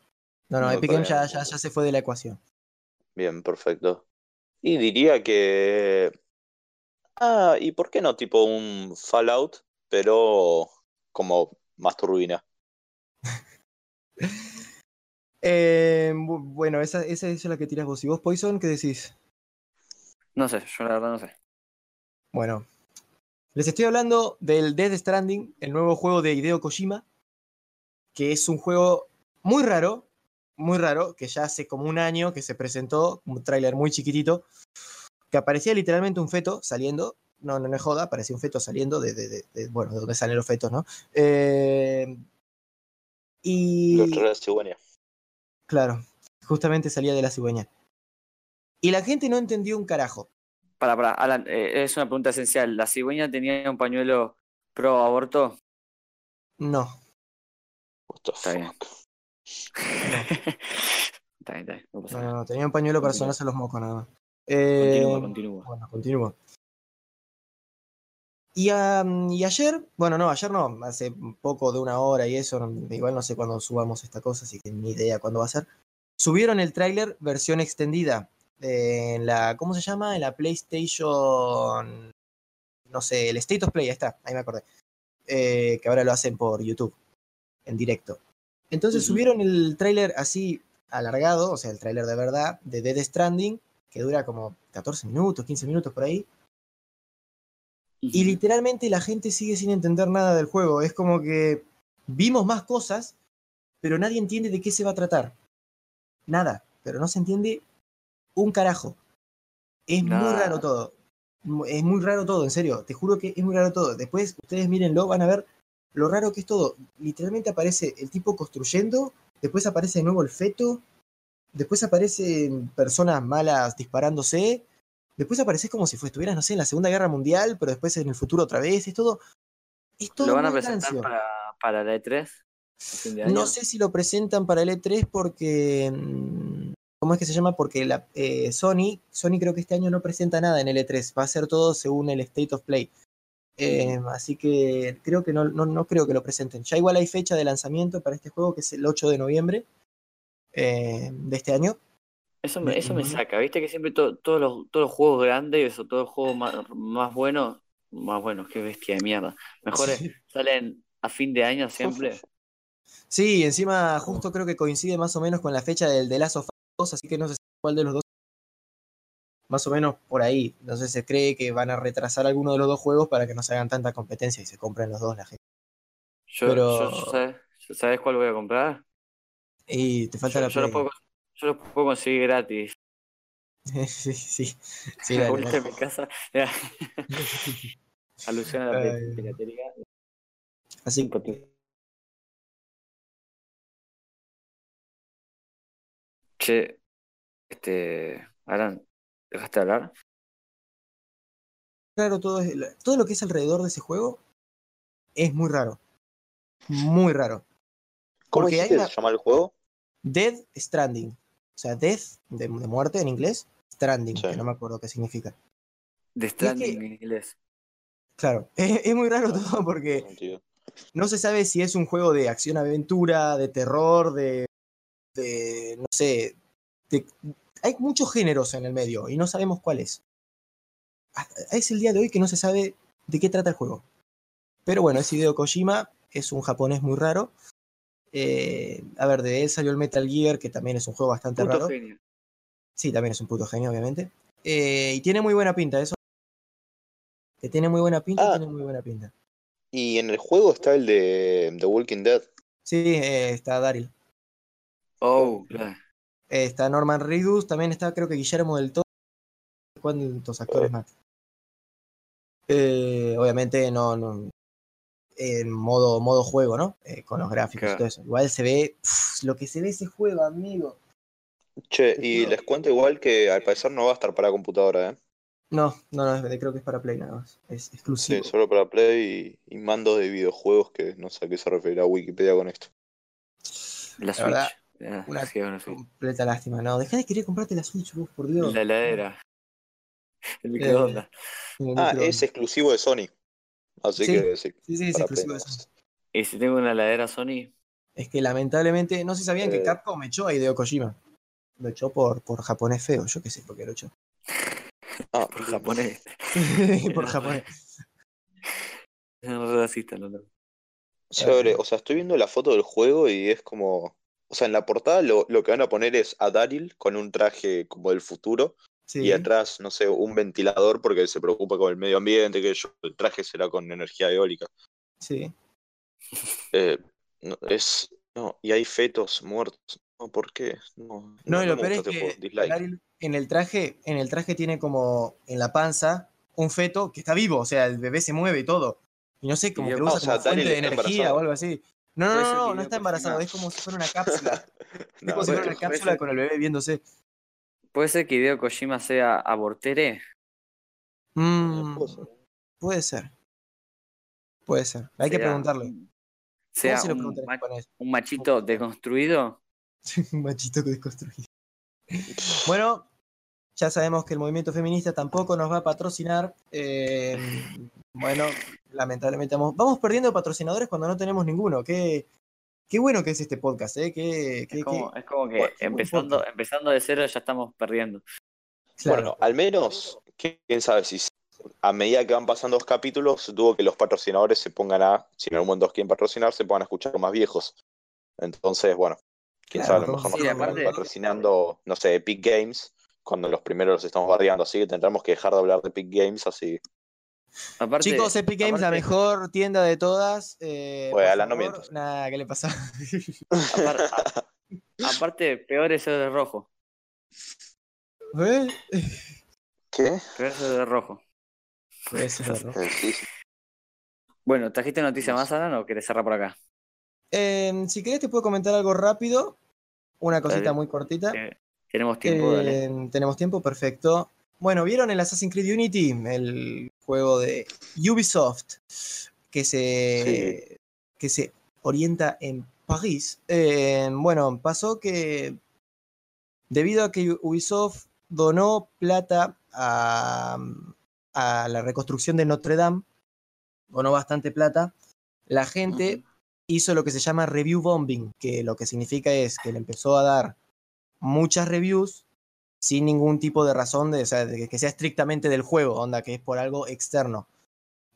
Speaker 2: No, no,
Speaker 3: No,
Speaker 2: Epic Games ya, ya, ya se fue de la ecuación.
Speaker 3: Bien, perfecto. Y diría que... Ah, ¿y por qué no tipo un Fallout, pero como más turbina?
Speaker 2: Eh, bu- bueno, esa, esa es la que tiras vos. ¿Y vos, Poison, qué decís?
Speaker 1: No sé, yo la verdad no sé.
Speaker 2: Bueno, les estoy hablando del Dead Stranding, el nuevo juego de Hideo Kojima, que es un juego muy raro, muy raro, que ya hace como un año que se presentó, un tráiler muy chiquitito, que aparecía literalmente un feto saliendo, no, no me joda, aparecía un feto saliendo de, de, de, de- bueno, de donde salen los fetos, ¿no? Eh, y...
Speaker 3: Trailers de cigüeña.
Speaker 2: Claro, justamente salía de la cigüeña. Y la gente no entendió un carajo.
Speaker 1: Para, para, Alan, eh, es una pregunta esencial. ¿La cigüeña tenía un pañuelo pro aborto?
Speaker 2: No.
Speaker 1: Está bien. está bien, está bien. No
Speaker 2: No, no, tenía un pañuelo para sonarse los mocos nada más. Eh,
Speaker 1: Continúa, continúa.
Speaker 2: Bueno, continúo. Y, ayer, bueno, no, ayer no, hace poco de una hora y eso, igual no sé cuándo subamos esta cosa, así que ni idea cuándo va a ser. Subieron el tráiler versión extendida eh, en la, ¿cómo se llama? En la PlayStation, no sé, el State of Play, ahí está, ahí me acordé. Eh, que ahora lo hacen por YouTube, en directo. Entonces subieron el tráiler así alargado, o sea, el tráiler de verdad, de Dead Stranding, que dura como 14 minutos, 15 minutos por ahí. Y literalmente la gente sigue sin entender nada del juego. Es como que vimos más cosas, pero nadie entiende de qué se va a tratar. Nada, pero no se entiende un carajo. Es muy raro todo. Es muy raro todo, en serio. Te juro que es muy raro todo. Después ustedes mírenlo, van a ver lo raro que es todo. Literalmente aparece el tipo construyendo, después aparece de nuevo el feto, después aparecen personas malas disparándose, después aparece como si estuvieras, no sé, en la Segunda Guerra Mundial, pero después en el futuro otra vez. Es todo. Es todo
Speaker 1: ¿Lo van a presentar para, para la E3? a fin de año?
Speaker 2: No sé si lo presentan para el E3 porque. mm, ¿Cómo es que se llama? Porque la, eh, Sony, Sony creo que este año no presenta nada en el E3. Va a ser todo según el State of Play. Eh, así que creo que no, no, no creo que lo presenten. Ya igual hay fecha de lanzamiento para este juego que es el 8 de noviembre eh, de este año.
Speaker 1: Eso me, eso me saca, viste que siempre to- todos, los, todos los juegos grandes o todos los juegos más, más buenos, más buenos, qué bestia de mierda, mejores
Speaker 2: Sí.
Speaker 1: salen a fin de año siempre.
Speaker 2: Sí, encima justo creo que coincide más o menos con la fecha del The Last of Us 2, así que no sé cuál de los dos. Más o menos por ahí. Entonces se cree que van a retrasar alguno de los dos juegos para que no se hagan tanta competencia y se compren los dos la gente.
Speaker 1: Yo,
Speaker 2: Pero-
Speaker 1: yo- yo ¿sabes, ¿sabes cuál voy a comprar?
Speaker 2: Y te falta
Speaker 1: Yo,
Speaker 2: la
Speaker 1: yo lo puedo, yo lo puedo conseguir gratis.
Speaker 2: sí, sí. Sí,
Speaker 1: La
Speaker 2: dale,
Speaker 1: vuelta
Speaker 2: dale.
Speaker 1: de mi casa. Alusión a la piratería.
Speaker 2: Así
Speaker 1: Porque-
Speaker 2: que,
Speaker 1: Che, este, Alan, ¿dejaste de hablar?
Speaker 2: raro todo, es- todo lo que es alrededor de ese juego es muy raro. Muy raro.
Speaker 3: ¿Cómo
Speaker 2: Porque hay una-
Speaker 3: se llama el juego?
Speaker 2: Dead Stranding. O sea, Death de, de muerte en inglés, Stranding,
Speaker 3: Sí.
Speaker 2: que no me acuerdo qué significa.
Speaker 1: De Stranding en inglés.
Speaker 2: Claro, es, es muy raro todo porque no se sabe si es un juego de acción-aventura, de terror, de, de no sé, de- hay muchos géneros en el medio y no sabemos cuál es. Hasta- Es el día de hoy que no se sabe de qué trata el juego. Pero bueno, es Hideo Kojima, es un japonés muy raro. Eh, a ver, de él salió el Metal Gear, que también es un juego bastante
Speaker 1: Puto
Speaker 2: raro.
Speaker 1: genio.
Speaker 2: Sí, también es un puto genio, obviamente. Eh, y tiene muy buena pinta, eso. Que tiene muy buena pinta,
Speaker 3: Ah.
Speaker 2: tiene muy buena pinta.
Speaker 3: Y en el juego está el de The Walking Dead.
Speaker 2: Sí, eh, está Daryl.
Speaker 1: Oh, claro.
Speaker 2: Eh, está Norman Reedus, también está creo que Guillermo del Toro. ¿Cuántos actores más? Eh, obviamente no, no en modo, modo juego, ¿no? Eh, con los gráficos
Speaker 1: Claro.
Speaker 2: y todo eso. Igual se ve pff, lo que se ve ese juego, amigo.
Speaker 3: Che, y les cuento igual que al parecer no va a estar para computadora, ¿eh?
Speaker 2: No, no, no, creo que es para Play nada más. Es
Speaker 3: Sí,
Speaker 2: exclusivo.
Speaker 3: solo para Play y, y mandos de videojuegos que no sé a qué se referirá Wikipedia con esto.
Speaker 1: La Switch.
Speaker 2: verdad,
Speaker 1: Ah,
Speaker 2: una
Speaker 1: sí, bueno, sí.
Speaker 2: Completa lástima. No, deja de querer comprarte la Switch, vos, por Dios.
Speaker 1: La heladera. El microondas.
Speaker 2: En el
Speaker 3: Ah,
Speaker 2: microondas.
Speaker 3: es exclusivo de Sony. Así
Speaker 2: Sí,
Speaker 3: que sí,
Speaker 2: Sí, sí, exclusivo
Speaker 3: nomás.
Speaker 1: Y si tengo una heladera Sony,
Speaker 2: Es que lamentablemente, no sé si sabían que
Speaker 3: Eh.
Speaker 2: Capcom echó a Hideo Kojima. Lo echó por, por japonés feo, yo qué sé por qué lo echó.
Speaker 3: Ah,
Speaker 1: por japonés.
Speaker 2: por japonés.
Speaker 1: No racista, no, no.
Speaker 3: Chévere, o sea, estoy viendo la foto del juego y es como. O sea, en la portada lo, lo que van a poner es a Daryl con un traje como del futuro.
Speaker 2: Sí.
Speaker 3: y atrás, no sé, un ventilador porque se preocupa con el medio ambiente, que yo, el traje será con energía eólica.
Speaker 2: Sí.
Speaker 3: Eh, no, es, no, y hay fetos muertos. No, ¿por qué? No,
Speaker 2: No, lo peor es que en el traje, en el traje tiene como en la panza un feto que está vivo, o sea, el bebé se mueve y todo. Y no sé, como que lo usa
Speaker 3: o sea,
Speaker 2: como fuente de energía
Speaker 3: embarazado.
Speaker 2: o algo así. No, no, no, no, no está embarazado, es como si fuera una cápsula. Es como si fuera una cápsula con el bebé viéndose.
Speaker 1: ¿Puede ser que Hideo Kojima sea abortere?
Speaker 2: Mm,
Speaker 3: puede ser.
Speaker 2: puede ser. Hay que preguntarle.
Speaker 1: un-
Speaker 2: ¿Cómo
Speaker 1: Sea
Speaker 2: se lo
Speaker 1: un, un machito deconstruido.
Speaker 2: Un machito desconstruido. Bueno, ya sabemos que el movimiento feminista tampoco nos va a patrocinar. eh, bueno, lamentablemente vamos, vamos perdiendo patrocinadores cuando no tenemos ninguno. Qué, qué bueno que es este podcast, ¿eh? Qué, qué-
Speaker 1: Es como,
Speaker 2: qué-
Speaker 1: es como que
Speaker 3: Bueno,
Speaker 1: empezando, empezando de cero ya estamos perdiendo.
Speaker 2: claro.
Speaker 3: Bueno, al menos, quién sabe si a medida que van pasando los capítulos, dudo que los patrocinadores se pongan a, si en algún momento quieren patrocinar, se pongan a escuchar los más viejos. Entonces, bueno, quién
Speaker 2: Claro,
Speaker 3: sabe, a lo mejor nos
Speaker 1: sí, aparte-
Speaker 3: patrocinando, no sé, Epic Games, cuando los primeros los estamos bardeando, así que tendremos que dejar de hablar de Epic Games, así.
Speaker 1: Aparte,
Speaker 2: Chicos, Epic Games, la mejor tienda de todas. Eh,
Speaker 3: Alan, no mientas.
Speaker 2: Nada, ¿qué le pasa?
Speaker 1: aparte, peor es el de rojo.
Speaker 2: ¿Eh?
Speaker 3: ¿Qué?
Speaker 1: Peor es el de rojo.
Speaker 2: ¿no?
Speaker 3: Eh, sí, sí.
Speaker 1: Bueno, ¿trajiste noticia más, Alan, o querés cerrar por acá?
Speaker 2: Eh, si querés te puedo comentar algo rápido. Una cosita
Speaker 1: Dale.
Speaker 2: muy cortita.
Speaker 1: Eh, tenemos tiempo, dale.
Speaker 2: Eh, tenemos tiempo, perfecto. Bueno, ¿vieron el Assassin's Creed Unity? El juego de Ubisoft que se, que se orienta en París. Eh, bueno, pasó que debido a que Ubisoft donó plata a, a la reconstrucción de Notre Dame, donó bastante plata, la gente hizo lo que se llama review bombing, que lo que significa es que le empezó a dar muchas reviews sin ningún tipo de razón de, que sea estrictamente del juego, onda que es por algo externo.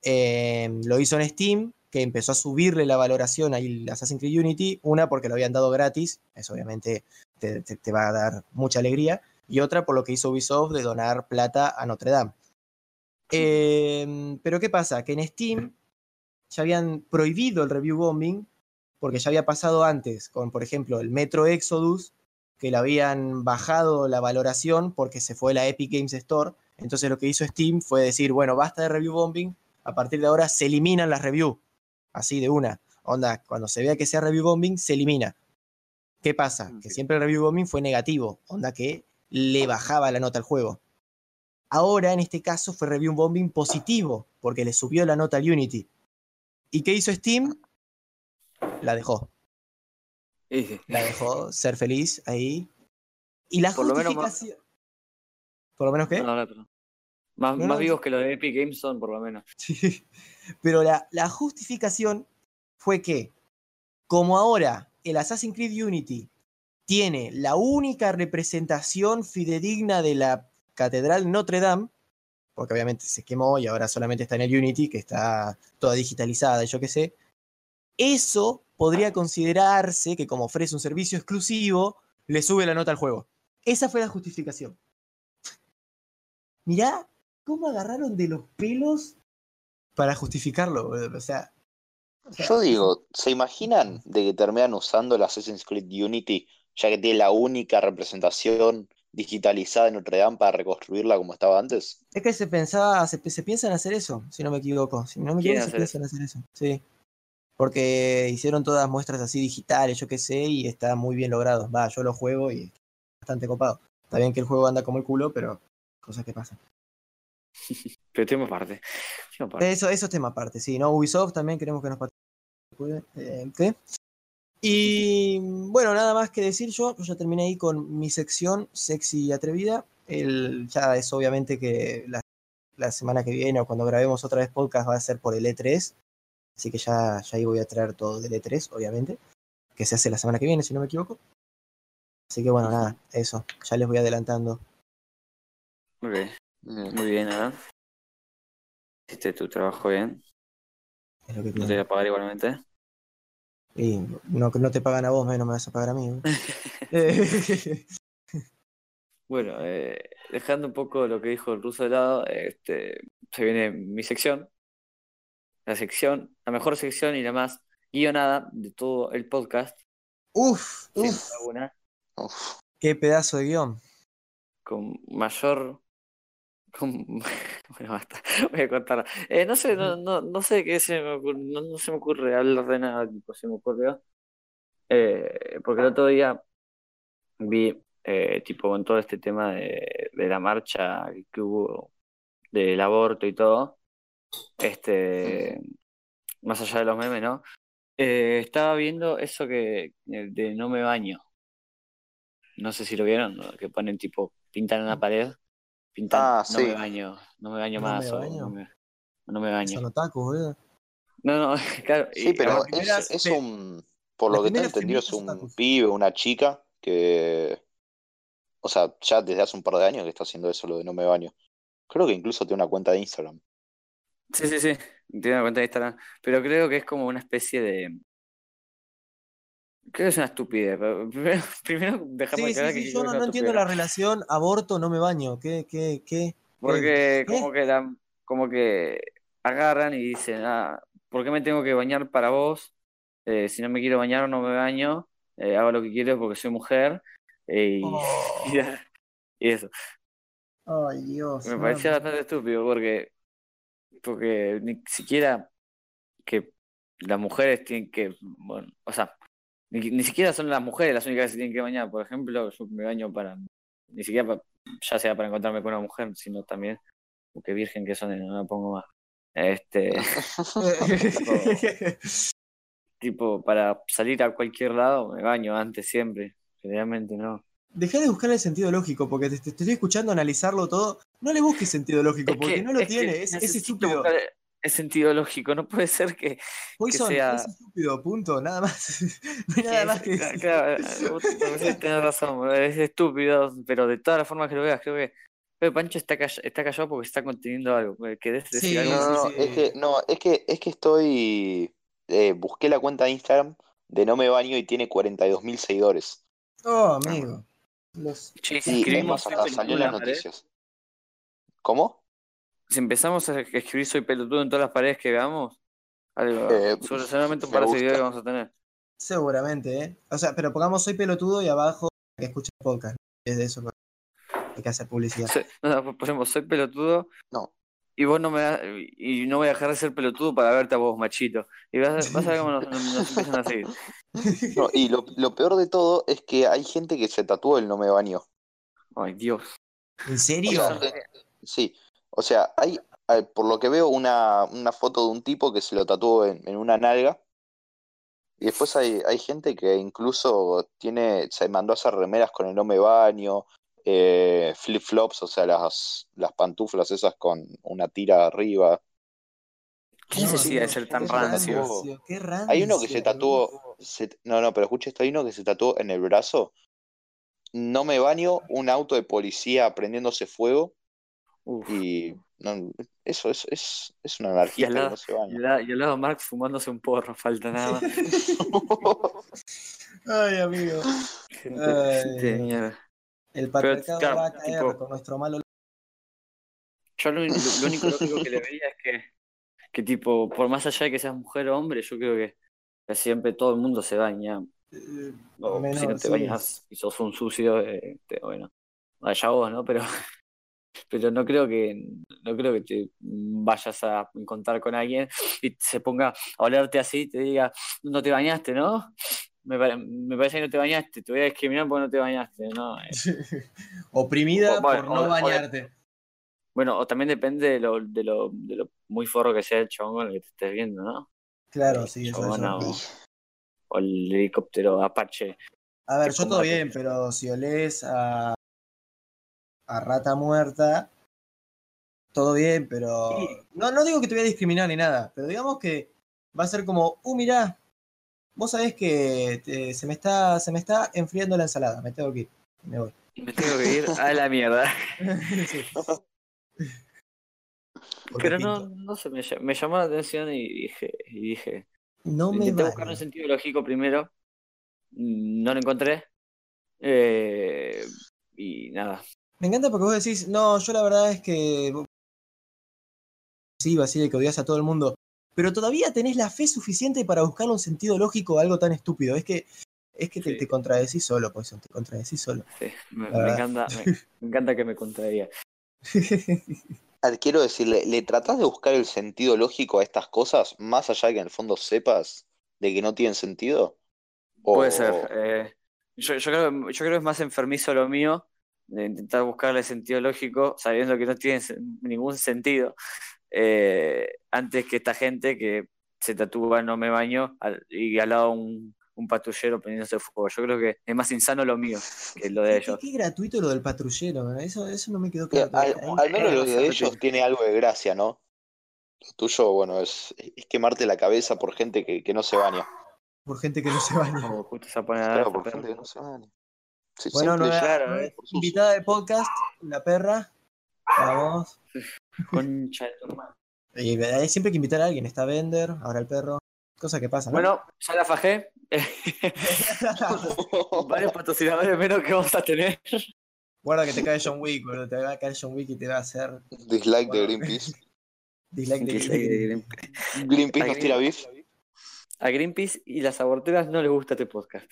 Speaker 2: Eh, lo hizo en Steam, que empezó a subirle la valoración al Assassin's Creed Unity, una porque lo habían dado gratis, eso obviamente te, te- va a dar mucha alegría, y otra por lo que hizo Ubisoft de donar plata a Notre Dame. Eh, pero ¿qué pasa? Que en Steam ya habían prohibido el review bombing, porque ya había pasado antes con, por ejemplo, el Metro Exodus, que le habían bajado la valoración porque se fue la Epic Games Store. Entonces lo que hizo Steam fue decir, bueno, basta de review bombing, a partir de ahora se eliminan las reviews. Así de una. Onda, cuando se vea que sea review bombing, se elimina. ¿Qué pasa? Que
Speaker 1: Ok.
Speaker 2: siempre el review bombing fue negativo. Onda que le bajaba la nota al juego. Ahora, en este caso, fue review bombing positivo, porque le subió la nota al Unity. ¿Y qué hizo Steam? La dejó.
Speaker 1: Sí.
Speaker 2: La dejó ser feliz ahí. Y la
Speaker 1: Por lo menos más-
Speaker 2: justificación. ¿Por lo menos qué?
Speaker 1: No, no, perdón. Más,
Speaker 2: No,
Speaker 1: más
Speaker 2: no,
Speaker 1: vivos que los de Epic Games son, por lo menos.
Speaker 2: Sí. Pero la, la justificación fue que, como ahora el Assassin's Creed Unity tiene la única representación fidedigna de la Catedral Notre Dame, porque obviamente se quemó y ahora solamente está en el Unity, que está toda digitalizada y yo qué sé, eso podría considerarse que como ofrece un servicio exclusivo, le sube la nota al juego. Esa fue la justificación. Mirá cómo agarraron de los pelos para justificarlo. O sea, o sea,
Speaker 3: Yo digo, ¿se imaginan de que terminan usando el Assassin's Creed Unity, ya que tiene la única representación digitalizada en Notre Dame para reconstruirla como estaba antes?
Speaker 2: es que se pensaba, se, se piensan hacer eso, si no me equivoco. Si no me equivoco, se piensan hacer eso. Sí. Porque hicieron todas muestras así digitales, yo qué sé, y está muy bien logrado. Va, yo lo juego y bastante copado. Está bien que el juego anda como el culo, pero cosas que pasan.
Speaker 1: Pero tenemos parte. Tenemos parte.
Speaker 2: Eso, eso es tema aparte, sí, ¿no? Ubisoft también queremos que nos. Eh, ¿qué? Y bueno, nada más que decir yo, yo ya terminé ahí con mi sección sexy y atrevida. El, ya es obviamente que la, la semana que viene o cuando grabemos otra vez podcast va a ser por el E3. Así que ya, ya ahí voy a traer todo del E3, obviamente. Que se hace la semana que viene, si no me equivoco. Así que bueno, nada, eso. Ya les voy adelantando.
Speaker 1: Ok, Muy bien, Alan. Hiciste tu trabajo bien.
Speaker 2: Es lo que
Speaker 1: No te voy a pagar igualmente.
Speaker 2: Y no, no te pagan a vos, menos me vas a pagar a mí. ¿no? Eh,
Speaker 1: Bueno, eh, dejando un poco lo que dijo el ruso de lado, este, se viene mi sección. La sección, la mejor sección y la más guionada de todo el podcast.
Speaker 2: Uf, uf, qué pedazo de guion.
Speaker 1: con mayor. Con... Bueno, basta, voy a contar. Eh, no sé, no, no, no sé qué se me ocurre, no, no se me ocurre hablar de nada, tipo, se me ocurrió. Eh, porque el otro día vi, eh, tipo, con todo este tema de, de la marcha que hubo del aborto y todo, este, más allá de los memes, ¿no? Eh, estaba viendo eso que de no me baño. No sé si lo vieron, ¿no? que ponen tipo, pintan una pared, pintan
Speaker 3: Ah,
Speaker 1: no me
Speaker 3: sí.
Speaker 1: baño, no me baño
Speaker 2: No
Speaker 1: más,
Speaker 2: me
Speaker 1: o
Speaker 2: baño.
Speaker 1: no me, no me baño.
Speaker 2: Son boludo.
Speaker 1: No, no, claro.
Speaker 3: Sí,
Speaker 1: y
Speaker 3: pero es, un. Por lo que tengo entendido, es un pibe, una chica que. O sea, ya desde hace un par de años que está haciendo eso, lo de no me baño. Creo que incluso tiene una cuenta de Instagram.
Speaker 1: Sí, sí, sí, tiene una cuenta de Instagram, pero creo que es como una especie de... Creo que es una estupidez, pero primero, primero déjame
Speaker 2: Sí, sí,
Speaker 1: aclarar
Speaker 2: sí,
Speaker 1: que
Speaker 2: yo no,
Speaker 1: que
Speaker 2: entiendo la relación aborto, no me baño. ¿Qué, qué, qué?
Speaker 1: Porque
Speaker 2: ¿Qué?
Speaker 1: como que la, como que agarran y dicen, ah, ¿por qué me tengo que bañar para vos? Eh, si no me quiero bañar no me baño, eh, hago lo que quiero porque soy mujer, eh, y,
Speaker 2: Oh.
Speaker 1: y eso.
Speaker 2: Ay, Dios.
Speaker 1: Me
Speaker 2: no.
Speaker 1: parecía bastante estúpido porque, porque ni siquiera que las mujeres tienen que, bueno, o sea, ni, ni siquiera son las mujeres las únicas que se tienen que bañar. Por ejemplo, yo me baño para, ni siquiera ya sea para encontrarme con una mujer, sino también, porque virgen que son, no me pongo más. Este, tipo, para salir a cualquier lado me baño antes siempre, generalmente no.
Speaker 2: Dejá de buscar el sentido lógico, porque te, te estoy escuchando analizarlo todo. No le busques sentido lógico,
Speaker 1: Es
Speaker 2: porque
Speaker 1: que-
Speaker 2: no lo
Speaker 1: es que
Speaker 2: tiene. Es, es estúpido.
Speaker 1: el sentido lógico, no puede ser que,
Speaker 2: Poison
Speaker 1: sea-
Speaker 2: es estúpido, punto. Nada más. no hay
Speaker 1: Que
Speaker 2: nada
Speaker 1: es-
Speaker 2: más que
Speaker 1: cla-
Speaker 2: decir.
Speaker 1: Claro, eh, tenés razón, es estúpido, pero de todas las formas que lo veas, creo que Pepe Pancho está, call- está callado porque está conteniendo algo. ¿Querés decir
Speaker 2: Sí,
Speaker 1: algo?
Speaker 3: No, no, no,
Speaker 2: sí.
Speaker 3: es que, no, es que, es que estoy. eh, busqué la cuenta de Instagram de No Me Baño y tiene 42.000 seguidores.
Speaker 2: Oh, amigo. Los...
Speaker 1: Che, si escribimos
Speaker 3: más, salió
Speaker 1: en
Speaker 3: las noticias. ¿Cómo?
Speaker 1: si empezamos a escribir soy pelotudo en todas las paredes que veamos, algo,
Speaker 3: Eh,
Speaker 1: seguro- seguramente un
Speaker 3: me
Speaker 1: par de
Speaker 3: gusta.
Speaker 1: seguidores vamos a tener.
Speaker 2: Seguramente, ¿eh? O sea, pero pongamos soy pelotudo y abajo que escucha podcast. Es de eso que hay que hacer publicidad.
Speaker 1: Soy- no, no, ponemos soy pelotudo
Speaker 3: No.
Speaker 1: Y vos no me da- y no voy a dejar de ser pelotudo para verte a vos, machito. Y vas, vas a ver cómo nos, nos- empiezan a seguir.
Speaker 3: No, y lo, lo peor de todo es que hay gente que se tatuó el No Me Baño.
Speaker 1: Ay, Dios.
Speaker 2: ¿En
Speaker 3: O
Speaker 2: serio?
Speaker 3: sea, sí, o sea, hay, hay, por lo que veo, una, una foto de un tipo que se lo tatuó en, en una nalga. Y después hay, hay gente que incluso tiene, se mandó a hacer remeras con el no me baño, eh, flip-flops, o sea, las, las pantuflas esas con una tira arriba.
Speaker 1: ¿Quién se sigue de ser tan
Speaker 3: qué
Speaker 1: rancio?
Speaker 3: rancio.
Speaker 2: Qué rancio.
Speaker 3: Hay uno que se tatuó, se- no, no, pero escucha esto, hay uno que se tatuó en el brazo, no me baño, un auto de policía prendiéndose fuego
Speaker 1: Uf.
Speaker 3: y no, eso es, es, es una
Speaker 1: Y
Speaker 3: anarquista
Speaker 1: al
Speaker 3: que
Speaker 1: lado,
Speaker 3: no se
Speaker 1: y
Speaker 3: baña.
Speaker 1: al lado- y al lado Marx fumándose un porro, falta nada.
Speaker 2: Ay, amigo.
Speaker 1: Gente,
Speaker 2: Ay.
Speaker 1: gente de mierda.
Speaker 2: El patriarcado
Speaker 1: claro,
Speaker 2: va a caer
Speaker 1: tipo-
Speaker 2: con nuestro malo.
Speaker 1: Yo lo, único- lo único lógico que le veía es que, que, tipo, por más allá de que seas mujer o hombre, yo creo que, que siempre todo el mundo se baña.
Speaker 2: eh,
Speaker 1: O si no te
Speaker 2: sí.
Speaker 1: bañas y sos un sucio, eh, te- bueno, vaya vos, ¿no? Pero, pero no creo que no creo que te vayas a encontrar con alguien y se ponga a olerte así y te diga, no te bañaste, ¿no? Me, pare- me parece que no te bañaste, te voy a discriminar porque no te bañaste, ¿no? Eh,
Speaker 2: Oprimida
Speaker 1: O- bueno,
Speaker 2: por no
Speaker 1: o- o-
Speaker 2: bañarte.
Speaker 1: Bueno, o también depende de lo, de lo, de lo muy forro que sea el chabón con el que te estés viendo, ¿no?
Speaker 2: Claro, sí, eso, eso.
Speaker 1: o, o el helicóptero Apache.
Speaker 2: A ver, yo todo bien, pero si olés a, a rata muerta, todo bien, pero.
Speaker 1: Sí.
Speaker 2: No, no digo que te voy a discriminar ni nada, pero digamos que va a ser como, uh, mirá, vos sabés que te- se, me está, se me está enfriando la ensalada, me tengo que ir. Me voy.
Speaker 1: Me tengo que ir a la mierda.
Speaker 2: Sí.
Speaker 1: Pero no, no sé, me, me llamó la atención y dije, y dije,
Speaker 2: No me
Speaker 1: intenté
Speaker 2: baño.
Speaker 1: buscar un sentido lógico primero, no lo encontré, eh, y nada,
Speaker 2: Me encanta porque vos decís, no, yo la verdad es que. Sí, así de que odias a todo el mundo. Pero todavía tenés la fe suficiente para buscarle un sentido lógico a algo tan estúpido. Es que, es que te,
Speaker 1: Sí.
Speaker 2: te contradecís solo, pues, te contradecís solo.
Speaker 1: Sí, me, encanta, me, me encanta que me contradiga.
Speaker 3: Quiero decirle, ¿le tratás de buscar el sentido lógico a estas cosas, más allá de que en el fondo sepas de que no tienen sentido?
Speaker 1: Puede
Speaker 3: O-
Speaker 1: ser. eh, yo, yo creo, yo creo que es más enfermizo lo mío, de intentar buscarle sentido lógico, sabiendo que no tiene ningún sentido, eh, antes que esta gente que se tatúa no me baño y al lado un, un patrullero prendiéndose fuego. Yo creo que es más insano lo mío que lo de ellos.
Speaker 2: qué gratuito lo del patrullero, eso, eso no me quedó
Speaker 3: que
Speaker 2: claro.
Speaker 3: al, menos lo de ellos tiene algo de gracia, ¿no? Lo tuyo, bueno, es, es quemarte la cabeza por gente que, que no se baña.
Speaker 2: Por gente que no se baña.
Speaker 1: Justo se pone a dar
Speaker 3: Claro, por gente que no se baña. Sí,
Speaker 2: Bueno, nueva,
Speaker 1: claro, eh.
Speaker 2: invitada de podcast, la perra. Vamos.
Speaker 1: Concha de tu madre.
Speaker 2: Y hay siempre que invitar a alguien. Está Bender, ahora el perro. Cosa que pasa, ¿no?
Speaker 1: Bueno, ya la fajé. Varios patrocinadores menos que vamos a tener.
Speaker 2: Guarda que te cae John Wick, boludo. Te va a caer John Wick y te va a hacer
Speaker 3: Dislike de. Greenpeace.
Speaker 2: dislike de
Speaker 1: Dislike de
Speaker 2: Greenpeace.
Speaker 3: Greenpeace nos tira beef.
Speaker 1: A Greenpeace y las aborteras no les gusta este podcast.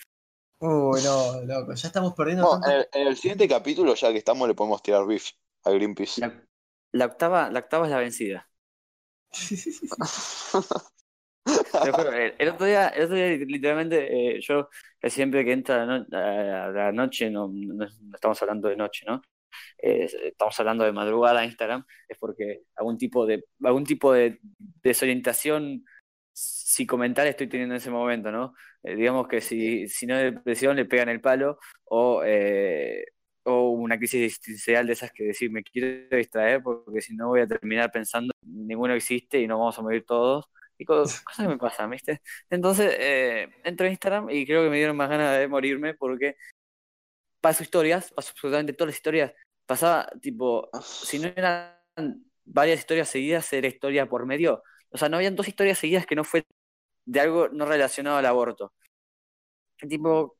Speaker 2: Uy, no, loco. Ya estamos perdiendo
Speaker 3: No,
Speaker 2: tanto.
Speaker 3: en, el, en el siguiente capítulo, ya que estamos, le podemos tirar beef a Greenpeace.
Speaker 1: La, la octava, la octava es la vencida. Te juro, el, el otro día, el otro día literalmente, eh, yo siempre que entra la, no- la noche, no, no- no estamos hablando de noche, ¿no? Eh, estamos hablando de madrugada en Instagram, es porque algún tipo de, algún tipo de desorientación psicomental estoy teniendo en ese momento, ¿no? Eh, digamos que si, si no es depresión, le pegan el palo, o, eh, o una crisis existencial de esas que decir, me quiero distraer porque si no voy a terminar pensando, ninguno existe y no vamos a morir todos. Y co- cosas que me pasan, ¿viste? Entonces, eh, entro a Instagram y creo que me dieron más ganas de morirme porque paso historias, paso absolutamente todas las historias. Pasaba, tipo, si no eran varias historias seguidas, era historia por medio. O sea, no habían dos historias seguidas que no fue de algo no relacionado al aborto. Tipo,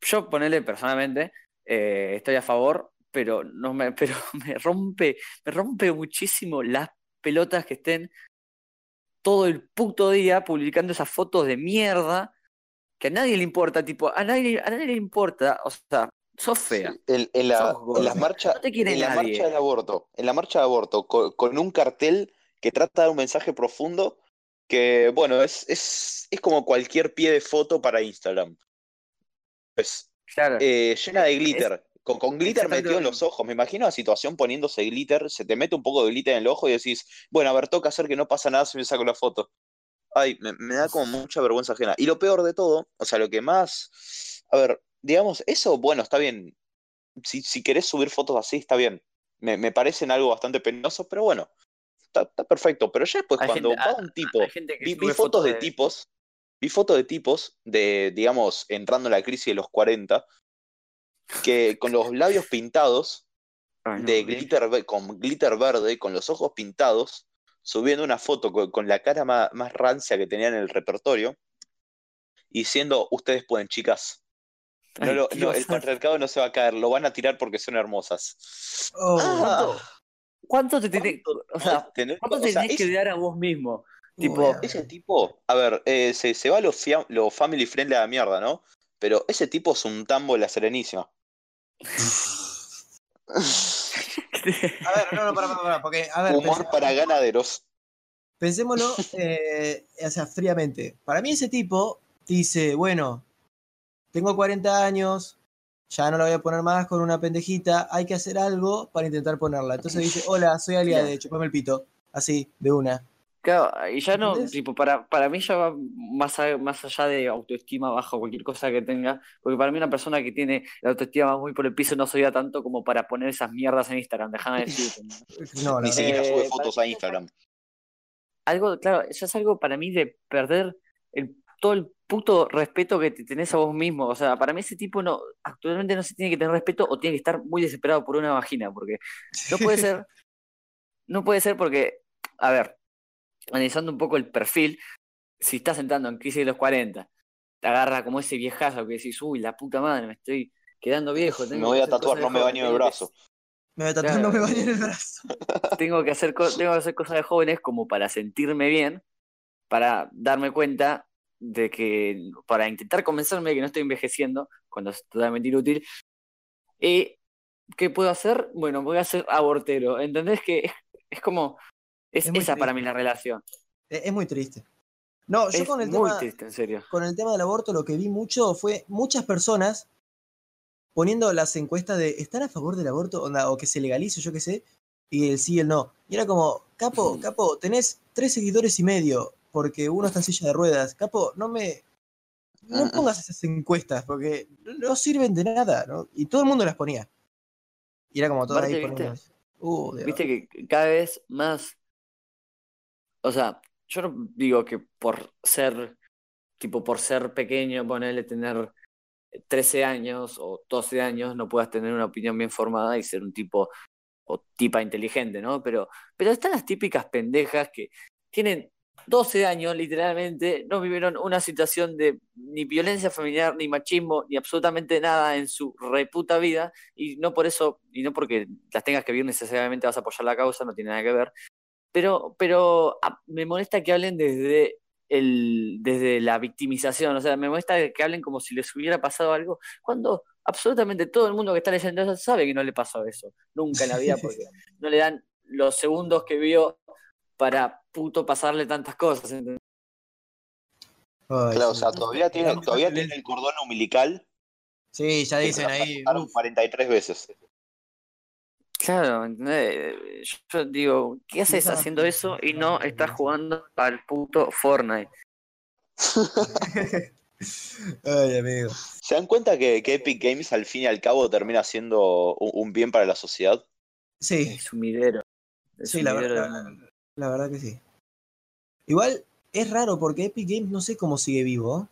Speaker 1: yo ponerle personalmente, eh, estoy a favor, pero no me, pero me rompe, me rompe muchísimo las pelotas que estén todo el puto día publicando esas fotos de mierda que a nadie le importa, tipo, a nadie, a nadie le importa, o sea, sos fea.
Speaker 3: Sí, En, en la,
Speaker 1: Sos
Speaker 3: en
Speaker 1: No te quiere
Speaker 3: en la marcha del aborto, en la marcha del aborto, con, con un cartel que trata de un mensaje profundo que, bueno, es, es, es como cualquier pie de foto para Instagram. Pues,
Speaker 1: Claro.
Speaker 3: eh, llena de glitter. Con, con glitter metido en
Speaker 1: lo
Speaker 3: los ojos. Me imagino la situación poniéndose glitter, se te mete un poco de glitter en el ojo y decís, bueno, a ver, toca hacer que no pasa nada si me saco la foto. Ay, me, me da como mucha vergüenza ajena. Y lo peor de todo, o sea, lo que más, a ver, digamos, eso, bueno, está bien. Si, si querés subir fotos así, está bien. Me, me parecen algo bastante penoso, pero bueno, está, está perfecto. Pero ya después,
Speaker 1: Hay
Speaker 3: cuando
Speaker 1: gente-
Speaker 3: va un tipo,
Speaker 1: Hay gente que
Speaker 3: vi, vi fotos de tipos, vi fotos de tipos de, digamos, entrando en la crisis de los 40, que con los labios pintados,
Speaker 1: Ay, no,
Speaker 3: de glitter, con glitter verde, con los ojos pintados, subiendo una foto con, con la cara más, más rancia que tenía en el repertorio, y diciendo, ustedes pueden, chicas. No
Speaker 1: Ay,
Speaker 3: lo-
Speaker 1: ¿qué
Speaker 3: no, el patriarcado no se va a caer, lo van a tirar porque son hermosas.
Speaker 2: Oh,
Speaker 1: ¿Cuánto, cuánto te tenés, o sea,
Speaker 3: o sea,
Speaker 1: que dar a vos mismo? Tipo,
Speaker 3: Ese tipo, a ver, eh, se, se va lo, fia- lo family friendly a la mierda, ¿no? Pero ese tipo es un tambo de la Serenísima.
Speaker 2: A ver, no, no, para, para, para, porque, a ver,
Speaker 3: Humor para ganaderos.
Speaker 2: pensémoslo, eh, o sea, fríamente. Para mí ese tipo dice, bueno, tengo 40 años, ya no la voy a poner más con una pendejita, hay que hacer algo para intentar ponerla. Entonces dice, hola, soy aliada, de chupame el pito. Así, de una.
Speaker 1: Claro, y ya no,
Speaker 2: ¿Entendés?
Speaker 1: tipo, para, para mí ya va más, a- más allá de autoestima baja o cualquier cosa que tenga, porque para mí una persona que tiene la autoestima muy por el piso no sería tanto como para poner esas mierdas en Instagram, déjame decirte. ¿no?
Speaker 2: No,
Speaker 3: Ni
Speaker 2: no,
Speaker 3: siquiera
Speaker 1: Eh,
Speaker 3: sube fotos a Instagram.
Speaker 1: Algo, claro, ya es algo para mí de perder el, todo el puto respeto que te tenés a vos mismo. O sea, para mí ese tipo no, actualmente no se tiene que tener respeto o tiene que estar muy desesperado por una vagina, porque no puede ser, no puede ser porque, a ver, analizando un poco el perfil, si estás entrando en crisis de los 40, te agarra como ese viejazo que decís, uy, la puta madre, me estoy quedando viejo.
Speaker 3: Me voy a tatuar, no me baño el brazo.
Speaker 2: Me voy a tatuar,
Speaker 1: Claro.
Speaker 2: no me bañé en el brazo.
Speaker 1: tengo que hacer tengo que hacer cosas de jóvenes como para sentirme bien, para darme cuenta de que, para intentar convencerme de que no estoy envejeciendo, cuando es totalmente inútil. ¿Y qué puedo hacer? Bueno, voy a ser abortero. ¿Entendés que es, es como, es,
Speaker 2: Es muy
Speaker 1: esa para mí la relación?
Speaker 2: Es, es muy triste. No, yo
Speaker 1: Es
Speaker 2: con el,
Speaker 1: muy
Speaker 2: tema,
Speaker 1: triste, en serio.
Speaker 2: con el tema del aborto lo que vi mucho fue muchas personas poniendo las encuestas de ¿están a favor del aborto? Onda, o que se legalice, yo qué sé, y el sí y el no. Y era como, capo, capo, tenés tres seguidores y medio porque uno está en silla de ruedas. Capo, no me... No pongas esas encuestas porque no sirven de nada, ¿no? Y todo el mundo las ponía. Y era como todo ahí.
Speaker 1: ¿viste?
Speaker 2: Uh,
Speaker 1: Viste que cada vez más. O sea, yo no digo que por ser, tipo, por ser pequeño, ponerle tener 13 años o 12 años, no puedas tener una opinión bien formada y ser un tipo o tipa inteligente, ¿no? Pero, pero están las típicas pendejas que tienen 12 años, literalmente, no vivieron una situación de ni violencia familiar, ni machismo, ni absolutamente nada en su reputa vida, y no por eso, y no porque las tengas que vivir necesariamente vas a apoyar la causa, no tiene nada que ver, pero, pero ah, me molesta que hablen desde el, desde la victimización, o sea, me molesta que hablen como si les hubiera pasado algo, cuando absolutamente todo el mundo que está leyendo eso sabe que no le pasó eso, nunca en la vida, porque no le dan los segundos que vio para puto pasarle tantas cosas. ¿entendés?
Speaker 2: Ay,
Speaker 3: Claro, o sea, todavía tiene, todavía tiene el cordón umbilical.
Speaker 2: Sí, ya dicen ahí.
Speaker 3: cortaron
Speaker 2: uf,
Speaker 3: 43 veces.
Speaker 1: Claro, ¿entendés? Yo digo, ¿qué haces haciendo eso y no estás jugando al puto Fortnite?
Speaker 2: Ay, amigo.
Speaker 3: ¿Se dan cuenta que, que Epic Games al fin y al cabo termina siendo un, un bien para la sociedad?
Speaker 2: Sí,
Speaker 1: Es sumidero. Es
Speaker 2: sí, la, verdad, la verdad que sí. Igual es raro porque Epic Games no sé cómo sigue vivo. ¿eh?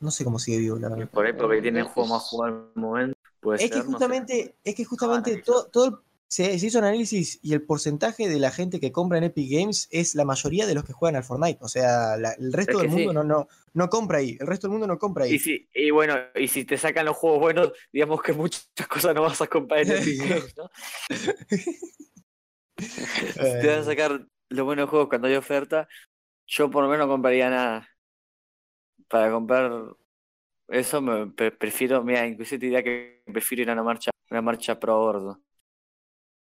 Speaker 2: No sé cómo sigue vivo, la verdad.
Speaker 1: por ahí porque tiene el
Speaker 3: Es-
Speaker 1: juego más jugado al momento. Puede
Speaker 2: Es que
Speaker 1: ser, no sé.
Speaker 2: justamente, es que justamente todo, todo se, se hizo un análisis y el porcentaje de la gente que compra en Epic Games es la mayoría de los que juegan al Fortnite. O sea, la- el resto
Speaker 1: Es
Speaker 2: del mundo
Speaker 1: sí.
Speaker 2: no, no, no compra ahí. El resto del mundo no compra ahí.
Speaker 1: Y, si, y bueno, y si te sacan los juegos buenos, digamos que muchas cosas no vas a comprar en Epic Games, ¿no? Si te van a sacar los buenos juegos cuando hay oferta, yo por lo menos no compraría nada. Para comprar eso me pre- prefiero, mira, inclusive te diría que prefiero ir a una marcha, una marcha pro aborto.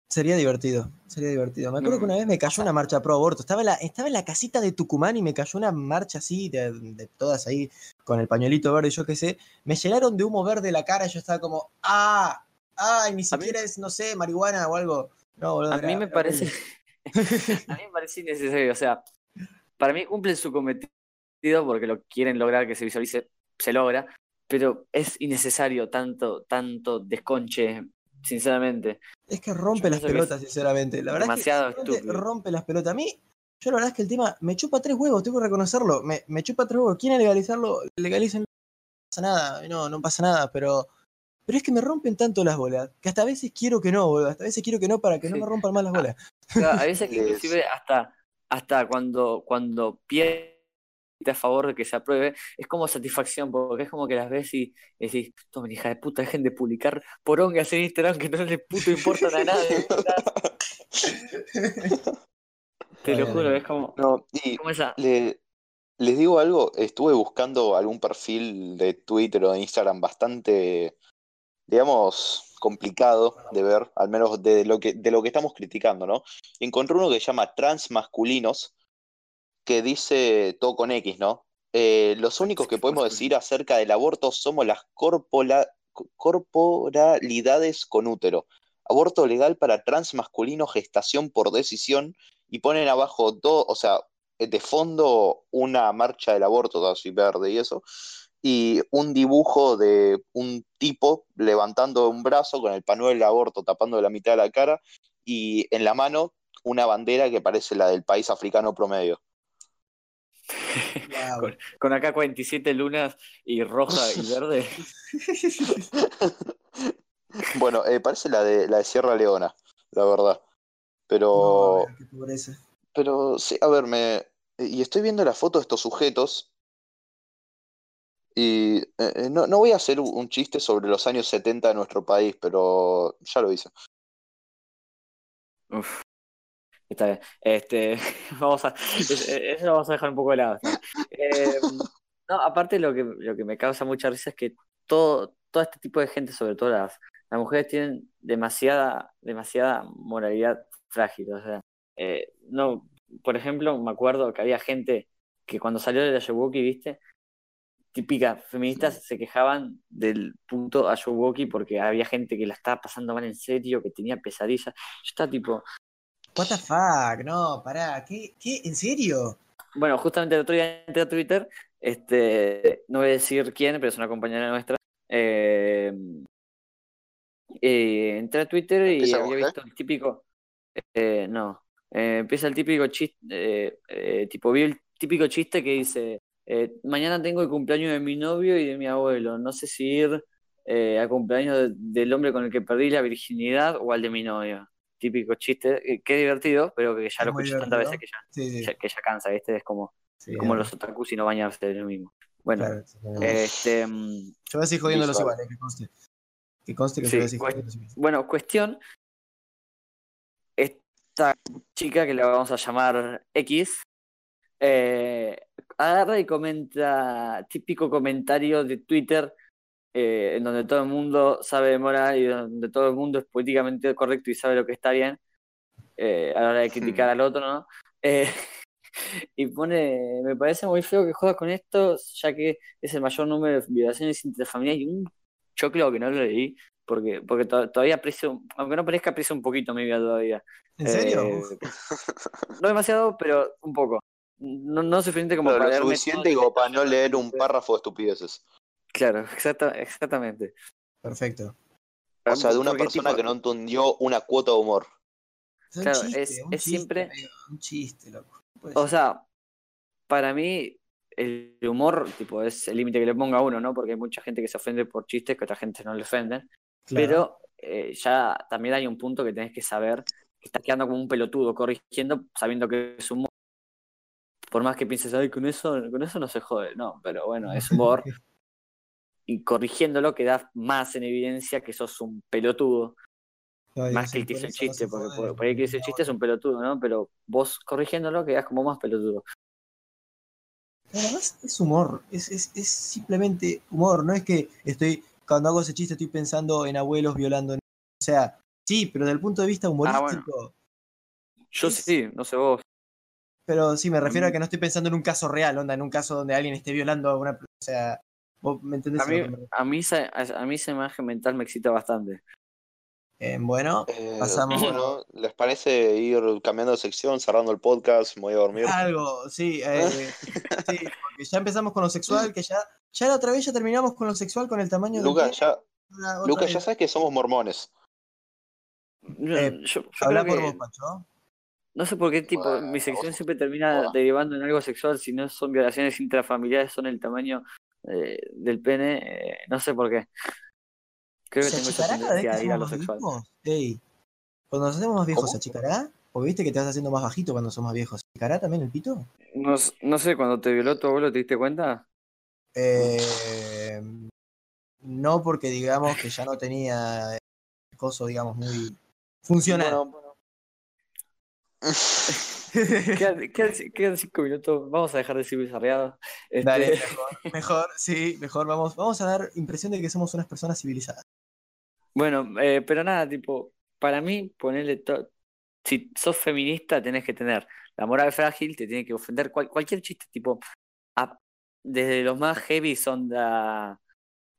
Speaker 2: Sería divertido, sería divertido. Me acuerdo
Speaker 1: Mm.
Speaker 2: que una vez me cayó una marcha pro aborto. Estaba en la, estaba en la casita de Tucumán y me cayó una marcha así, de, de todas ahí, con el pañuelito verde, yo qué sé. Me llenaron de humo verde la cara y yo estaba como, ¡ah! ¡ay! Ni
Speaker 1: mí-
Speaker 2: siquiera es, no sé, marihuana o algo. No, boludo,
Speaker 1: A
Speaker 2: era-
Speaker 1: mí me parece, a mí me parece innecesario, o sea, para mí cumplen su cometido porque lo quieren lograr que se visualice, se logra, pero es innecesario tanto, tanto desconche, sinceramente.
Speaker 2: Es que rompe
Speaker 1: Yo
Speaker 2: las pelotas, sinceramente. La verdad
Speaker 1: demasiado
Speaker 2: es que
Speaker 1: estúpido.
Speaker 2: rompe las pelotas. A mí, yo la verdad es que el tema me chupa tres huevos, tengo que reconocerlo. Me, me chupa tres huevos. ¿Quieren legalizarlo? Legalicen. No pasa nada, no, no pasa nada, pero. Pero es que me rompen tanto las bolas, que hasta a veces quiero que no, boludo. Hasta a veces quiero que no para que no me rompan más las bolas.
Speaker 1: O sea, a veces que inclusive hasta, hasta cuando, cuando pierde a favor de que se apruebe, es como satisfacción, porque es como que las ves y decís, tomen hija de puta, dejen de publicar porongas en Instagram que no les puto importan a nadie. Te lo juro, es como,
Speaker 3: No, y
Speaker 1: como esa.
Speaker 3: le- les digo algo, estuve buscando algún perfil de Twitter o de Instagram bastante, digamos, complicado de ver, al menos de lo que, de lo que estamos criticando, ¿no? Encontré uno que se llama Transmasculinos, que dice todo con X, ¿no? Eh, los únicos que podemos decir acerca del aborto somos las corporalidades con útero. Aborto legal para transmasculinos, gestación por decisión, y ponen abajo dos, o sea, de fondo una marcha del aborto, todo así verde y eso, y un dibujo de un tipo levantando un brazo con el panuelo del aborto tapando la mitad de la cara, y en la mano una bandera que parece la del país africano promedio.
Speaker 1: Con, con acá 47 lunas y roja y verde.
Speaker 3: Bueno, eh, parece la de la de Sierra Leona, la verdad. Pero,
Speaker 2: No, qué pobreza.
Speaker 3: pero sí, a ver, me y estoy viendo la foto de estos sujetos Y eh, eh, no, no voy a hacer un- un chiste sobre los años 70 de nuestro país, pero ya lo hice.
Speaker 1: Uf, está bien. Este, vamos a, es- eso lo vamos a dejar un poco de lado. ¿no? Eh, no, aparte lo que, lo que me causa mucha risa es que todo, todo este tipo de gente, sobre todo las, las mujeres, tienen demasiada, demasiada moralidad frágil. O sea, eh, no, por ejemplo, me acuerdo que había gente que cuando salió de la Ayuwoki, ¿viste? Típica, feministas se quejaban del punto Ayuwoki porque había gente que la estaba pasando mal en serio, que tenía pesadillas. Yo estaba tipo,
Speaker 2: What the fuck, no, pará, ¿qué? ¿Qué? ¿En serio?
Speaker 1: Bueno, justamente el otro día entré a Twitter, este, no voy a decir quién, pero es una compañera nuestra. eh, eh, entré a Twitter y
Speaker 3: ¿Empieza
Speaker 1: había visto el típico, eh, no, eh, empieza el típico chiste, eh, eh, tipo, vi el típico chiste que dice, eh, mañana tengo el cumpleaños de mi novio y de mi abuelo, no sé si ir eh, al cumpleaños de- del hombre con el que perdí la virginidad o al de mi novio. Típico chiste, eh, qué divertido, pero que ya
Speaker 2: Es
Speaker 1: lo escuché tantas veces que ya
Speaker 2: Sí, sí.
Speaker 1: ya- que ya cansa, ¿viste? Es como,
Speaker 2: sí,
Speaker 1: como los otakus y no bañarse es lo mismo. Bueno,
Speaker 2: claro,
Speaker 1: este, mm,
Speaker 2: Yo voy a seguir jodiéndolos igual, que conste. Que conste que voy a jodiéndolos igual.
Speaker 1: bueno, cuestión, esta chica que la vamos a llamar X, eh, agarra y comenta, típico comentario de Twitter, eh, en donde todo el mundo sabe de moral y donde todo el mundo es políticamente correcto y sabe lo que está bien, eh, a la hora de criticar al otro, ¿no? Eh, y pone, me parece muy feo que juegas con esto, ya que es el mayor número de violaciones intrafamiliares y un choclo que no lo leí, porque, porque to- todavía aprecio, aunque no parezca, aprecio un poquito mi vida todavía.
Speaker 2: ¿En serio?
Speaker 1: Eh, no demasiado, pero un poco. No, no suficiente como
Speaker 3: Pero
Speaker 1: para
Speaker 3: lo suficiente como para no leer un párrafo de estupideces.
Speaker 1: Claro, exacta, exactamente.
Speaker 2: perfecto.
Speaker 3: O sea, de una persona
Speaker 1: tipo,
Speaker 3: que no entendió una cuota de humor.
Speaker 2: Es
Speaker 1: Claro,
Speaker 2: chiste,
Speaker 1: es- es
Speaker 2: chiste,
Speaker 1: siempre-
Speaker 2: amigo, un chiste, loco.
Speaker 1: O sea, para mí el humor, tipo, es el límite que le ponga uno, ¿no? Porque hay mucha gente que se ofende por chistes que otra gente no le ofenden.
Speaker 2: Claro.
Speaker 1: Pero eh, ya también hay un punto que tenés que saber que estás quedando como un pelotudo corrigiendo sabiendo que es humor. Por más que pienses, ay, con eso, con eso no se jode. No, pero bueno, es humor. y corrigiéndolo quedas más en evidencia que sos un pelotudo.
Speaker 2: Ay,
Speaker 1: más que el que hizo el chiste, porque por, por el que hizo el chiste es un pelotudo, ¿no? Pero vos corrigiéndolo quedás como más pelotudo.
Speaker 2: Además es humor, es, es, es simplemente humor, no es que estoy, cuando hago ese chiste estoy pensando en abuelos violando. O sea, sí, pero desde el punto de vista humorístico.
Speaker 1: Yo
Speaker 2: Es-
Speaker 1: sí, no sé vos.
Speaker 2: Pero sí, me refiero a que no estoy pensando en un caso real, onda, en un caso donde alguien esté violando a una. O sea, vos me entendés
Speaker 1: A
Speaker 2: a
Speaker 1: mí, a mí, esa, a mí esa imagen mental me excita bastante.
Speaker 2: Eh, bueno,
Speaker 3: Eh,
Speaker 2: Pasamos-
Speaker 3: bueno, ¿les parece ir cambiando de sección, cerrando el podcast? Me voy a dormir.
Speaker 2: algo, sí, eh, sí, porque ya empezamos con lo sexual, que ya, ya la otra vez ya terminamos con lo sexual con el tamaño de.
Speaker 3: Lucas, ya, Lucas, ya sabes que somos mormones.
Speaker 1: Yo-
Speaker 2: Eh,
Speaker 1: yo- yo
Speaker 2: Habla por
Speaker 1: que-
Speaker 2: vos, Pacho.
Speaker 1: No sé por qué tipo,
Speaker 3: Bueno,
Speaker 1: mi sección
Speaker 3: vos-
Speaker 1: siempre termina
Speaker 3: Bueno.
Speaker 1: derivando en algo sexual, si no son violaciones intrafamiliares, son el tamaño eh, del pene, eh, no sé por qué. Creo que
Speaker 2: ¿Se
Speaker 1: tengo esa
Speaker 2: achicará cada vez
Speaker 1: tendencia
Speaker 2: que
Speaker 1: a ir a
Speaker 2: somos
Speaker 1: lo sexual.
Speaker 2: Ey, cuando nos hacemos más viejos. ¿se achicará? ¿O viste que te vas haciendo más bajito cuando sos más viejos? ¿Se achicará también el pito?
Speaker 1: No, no sé, cuando te violó tu abuelo, ¿te diste cuenta?
Speaker 2: Eh, no porque digamos que ya no tenía el coso, digamos, muy funcional.
Speaker 3: Bueno, bueno.
Speaker 1: Quedan, quedan- quedan cinco minutos, vamos a dejar de ser bizarreados. Este,
Speaker 2: Dale, mejor, mejor, sí, mejor, vamos, vamos a dar impresión de que somos unas personas civilizadas.
Speaker 1: Bueno, eh, pero nada, tipo, para mí, ponerle to- si sos feminista, tenés que tener la moral frágil, te tiene que ofender cual- cualquier chiste, tipo, a- desde los más heavy onda,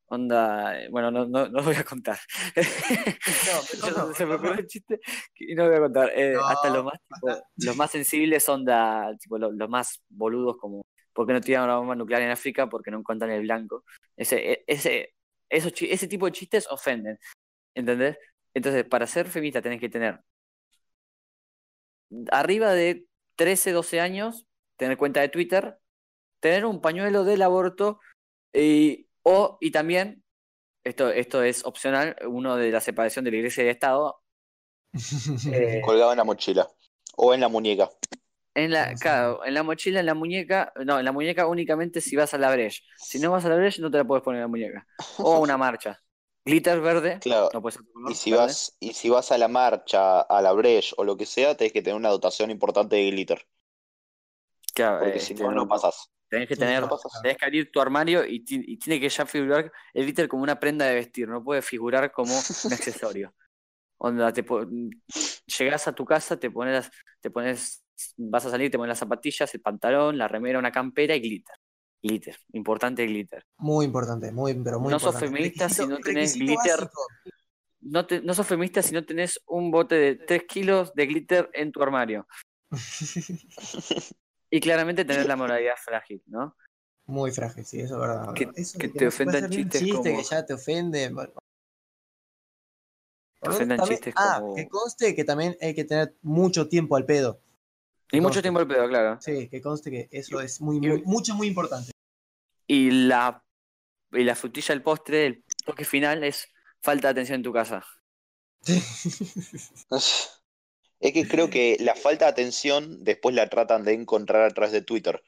Speaker 1: onda, eh, bueno, no, no, no voy a contar.
Speaker 2: mejor no,
Speaker 1: Se me
Speaker 2: no.
Speaker 1: un chiste y no voy a contar. Eh,
Speaker 2: No,
Speaker 1: hasta los más, tipo, los más sensibles onda, tipo, lo- los más boludos como, ¿por qué no tiran una bomba nuclear en África? Porque no encuentran el blanco. Ese, e- ese, esos, ese tipo de chistes ofenden. ¿Entendés? Entonces, para ser feminista tenés que tener arriba de 13, 12 años, tener cuenta de Twitter, tener un pañuelo del aborto y, o, y también, esto, esto es opcional, uno de la separación de la iglesia y del Estado. eh,
Speaker 3: Colgado en la mochila. O en la muñeca.
Speaker 1: En la, claro, en la mochila, en la muñeca, no, en la muñeca únicamente si vas a la breche. Si no vas a la breche, no te la puedes poner en la muñeca. O a una marcha. Glitter verde,
Speaker 3: Claro.
Speaker 1: no puedes hacer color
Speaker 3: Y si
Speaker 1: verde.
Speaker 3: vas, y si vas a la marcha, a la Breche o lo que sea, tenés que tener una dotación importante de glitter.
Speaker 1: Claro,
Speaker 3: Porque
Speaker 1: eh,
Speaker 3: si
Speaker 1: este,
Speaker 3: no, no pasas.
Speaker 1: Tenés que tener,
Speaker 3: no
Speaker 1: tenés que abrir tu armario y, y tiene que ya figurar el glitter como una prenda de vestir, no puede figurar como un accesorio. Onda, te llegás a tu casa, te pones, te pones, vas a salir, te pones las zapatillas, el pantalón, la remera, una campera y glitter. Glitter, importante glitter.
Speaker 2: Muy importante, muy, pero muy
Speaker 1: No sos
Speaker 2: importante.
Speaker 1: feminista si no tenés glitter.
Speaker 2: básico.
Speaker 1: No, te, no sos feminista si no tenés un bote de 3 kilos de glitter en tu armario. Y claramente tenés la moralidad frágil, ¿no?
Speaker 2: Muy frágil, sí, eso es verdad.
Speaker 1: Que-
Speaker 2: Eso
Speaker 1: que
Speaker 2: de
Speaker 1: te ofendan
Speaker 2: un
Speaker 1: chistes
Speaker 2: chiste
Speaker 1: como-
Speaker 2: que ya te ofende. bueno.
Speaker 1: Te ofendan
Speaker 2: También-
Speaker 1: chistes
Speaker 2: ah,
Speaker 1: como-
Speaker 2: que conste que también hay que tener mucho tiempo al pedo.
Speaker 1: Y mucho tiempo el pedo, claro.
Speaker 2: Sí, que conste que eso es muy,
Speaker 1: Y-
Speaker 2: muy mucho, muy importante.
Speaker 1: Y la, y la frutilla del postre, el toque final es falta de atención en tu casa.
Speaker 3: Es que creo que la falta de atención después la tratan de encontrar a través de Twitter.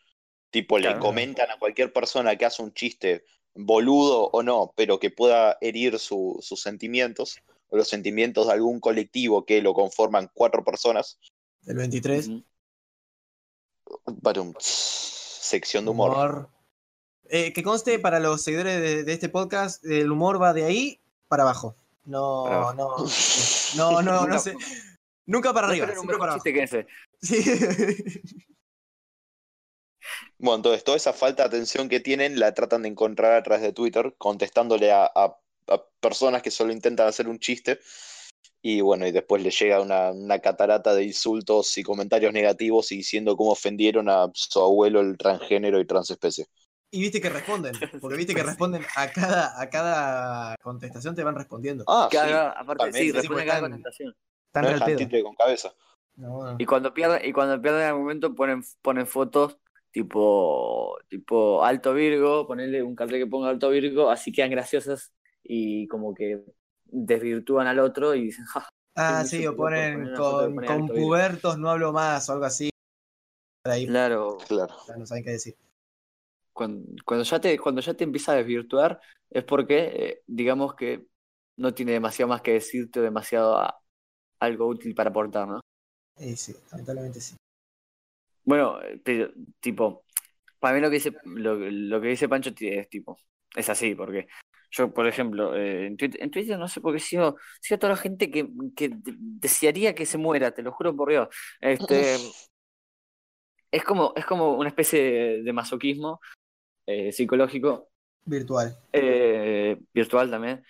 Speaker 3: Tipo, le comentan a cualquier persona que hace un chiste, boludo o no, pero que pueda herir su- sus sentimientos, o los sentimientos de algún colectivo que lo conforman cuatro personas.
Speaker 2: El 23.
Speaker 1: Ujú.
Speaker 3: Barum, sección de humor.
Speaker 2: Eh, que conste para los seguidores de, de este podcast, el humor va de ahí para abajo. No,
Speaker 1: Para abajo.
Speaker 2: no, no, no, no,
Speaker 1: Nunca-
Speaker 2: sé. Nunca para arriba, siempre para abajo.
Speaker 1: chiste que ese.
Speaker 2: Sí.
Speaker 3: Bueno, entonces toda esa falta de atención que tienen la tratan de encontrar a través de Twitter, contestándole a, a- a personas que solo intentan hacer un chiste. Y bueno, y después le llega una, una catarata de insultos y comentarios negativos y diciendo cómo ofendieron a su abuelo el transgénero y transespecie.
Speaker 2: Y viste que responden, porque viste que responden a cada, a cada contestación te van respondiendo.
Speaker 3: Ah,
Speaker 1: Que
Speaker 3: sí,
Speaker 1: aparte, sí,
Speaker 3: totalmente.
Speaker 1: responde
Speaker 2: Sí,
Speaker 1: cada
Speaker 2: pues,
Speaker 1: contestación.
Speaker 2: Tan
Speaker 3: no dejan títere con cabeza.
Speaker 2: No, no.
Speaker 1: Y cuando pierden, y cuando pierden el momento ponen, ponen fotos tipo, tipo alto Virgo, ponerle un cartel que ponga alto Virgo, así quedan graciosas y como que desvirtúan al otro y dicen, "Ja,
Speaker 2: Ah,
Speaker 1: Sí,
Speaker 2: o ponen con, con pubertos no hablo más o algo así. Ahí
Speaker 1: claro,
Speaker 3: Claro.
Speaker 2: ya no saben qué decir.
Speaker 1: cuando, cuando ya te, cuando ya te empieza a desvirtuar es porque eh, digamos que no tiene demasiado más que decirte o demasiado a- algo útil para aportar, ¿no?
Speaker 2: Eh, sí, lamentablemente sí.
Speaker 1: Bueno, eh, pero, tipo, para mí lo que dice, lo, lo que dice Pancho es tipo, es así, porque yo, por ejemplo, eh, en Twitter, en Twitter no sé por qué sigo, sigo a toda la gente que, que de- desearía que se muera, te lo juro por Dios. Este, es como, es como una especie de, de masoquismo eh, psicológico
Speaker 2: Virtual.
Speaker 1: eh, virtual también.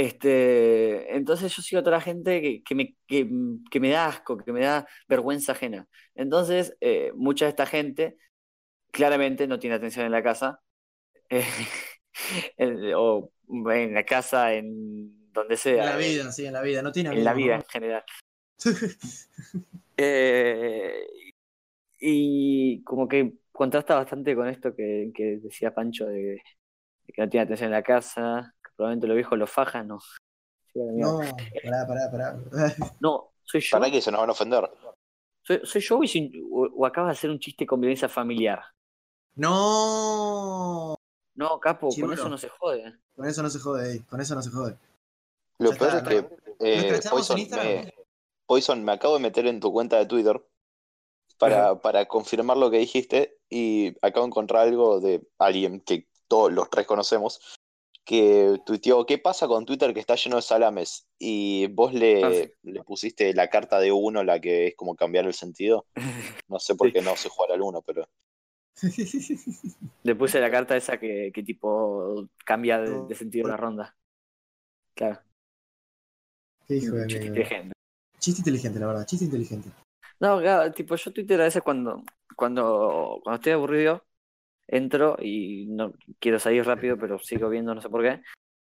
Speaker 1: Este, entonces yo sigo a toda la gente que, que me, que, que me da asco, que me da vergüenza ajena. Entonces, eh, mucha de esta gente claramente no tiene atención en la casa, eh, en- o en la casa, en donde
Speaker 2: En
Speaker 1: sea,
Speaker 2: la vida, sí, en la vida. No tiene
Speaker 1: en la vida
Speaker 2: ¿no?
Speaker 1: en general. Eh, y como que contrasta bastante con esto que, que decía Pancho de, de que no tiene atención en la casa, probablemente los viejos lo fajan, no.
Speaker 2: No, pará, pará, pará.
Speaker 1: No, soy yo.
Speaker 3: Para que se nos van a ofender.
Speaker 1: Soy, soy yo o, sin- o, o acabas de hacer un chiste con violencia familiar.
Speaker 2: No.
Speaker 1: No, capo, con eso no se jode.
Speaker 2: Con eso no se jode, ey, con eso no se jode.
Speaker 3: Lo
Speaker 2: Ya
Speaker 3: peor
Speaker 2: está,
Speaker 3: es que
Speaker 2: ¿Lo
Speaker 3: eh, Poison, me, Poison, me acabo de meter en tu cuenta de Twitter para, para confirmar lo que dijiste y acabo de encontrar algo de alguien que todos los tres conocemos que tuiteó, ¿qué pasa con Twitter que está lleno de salames? Y vos le,
Speaker 1: Ah, sí.
Speaker 3: le pusiste la carta de uno, la que es como cambiar el sentido. No sé por
Speaker 1: Sí.
Speaker 3: qué no se juega al uno, pero
Speaker 1: Le puse la carta esa que, que tipo cambia de, de sentido la ronda. Claro,
Speaker 2: Qué hijo de
Speaker 1: chiste inteligente.
Speaker 2: Chiste inteligente, la verdad, chiste inteligente.
Speaker 1: No, claro, tipo, yo Twitter a veces cuando, cuando, cuando estoy aburrido, entro y no quiero salir rápido, pero sigo viendo, no sé por qué.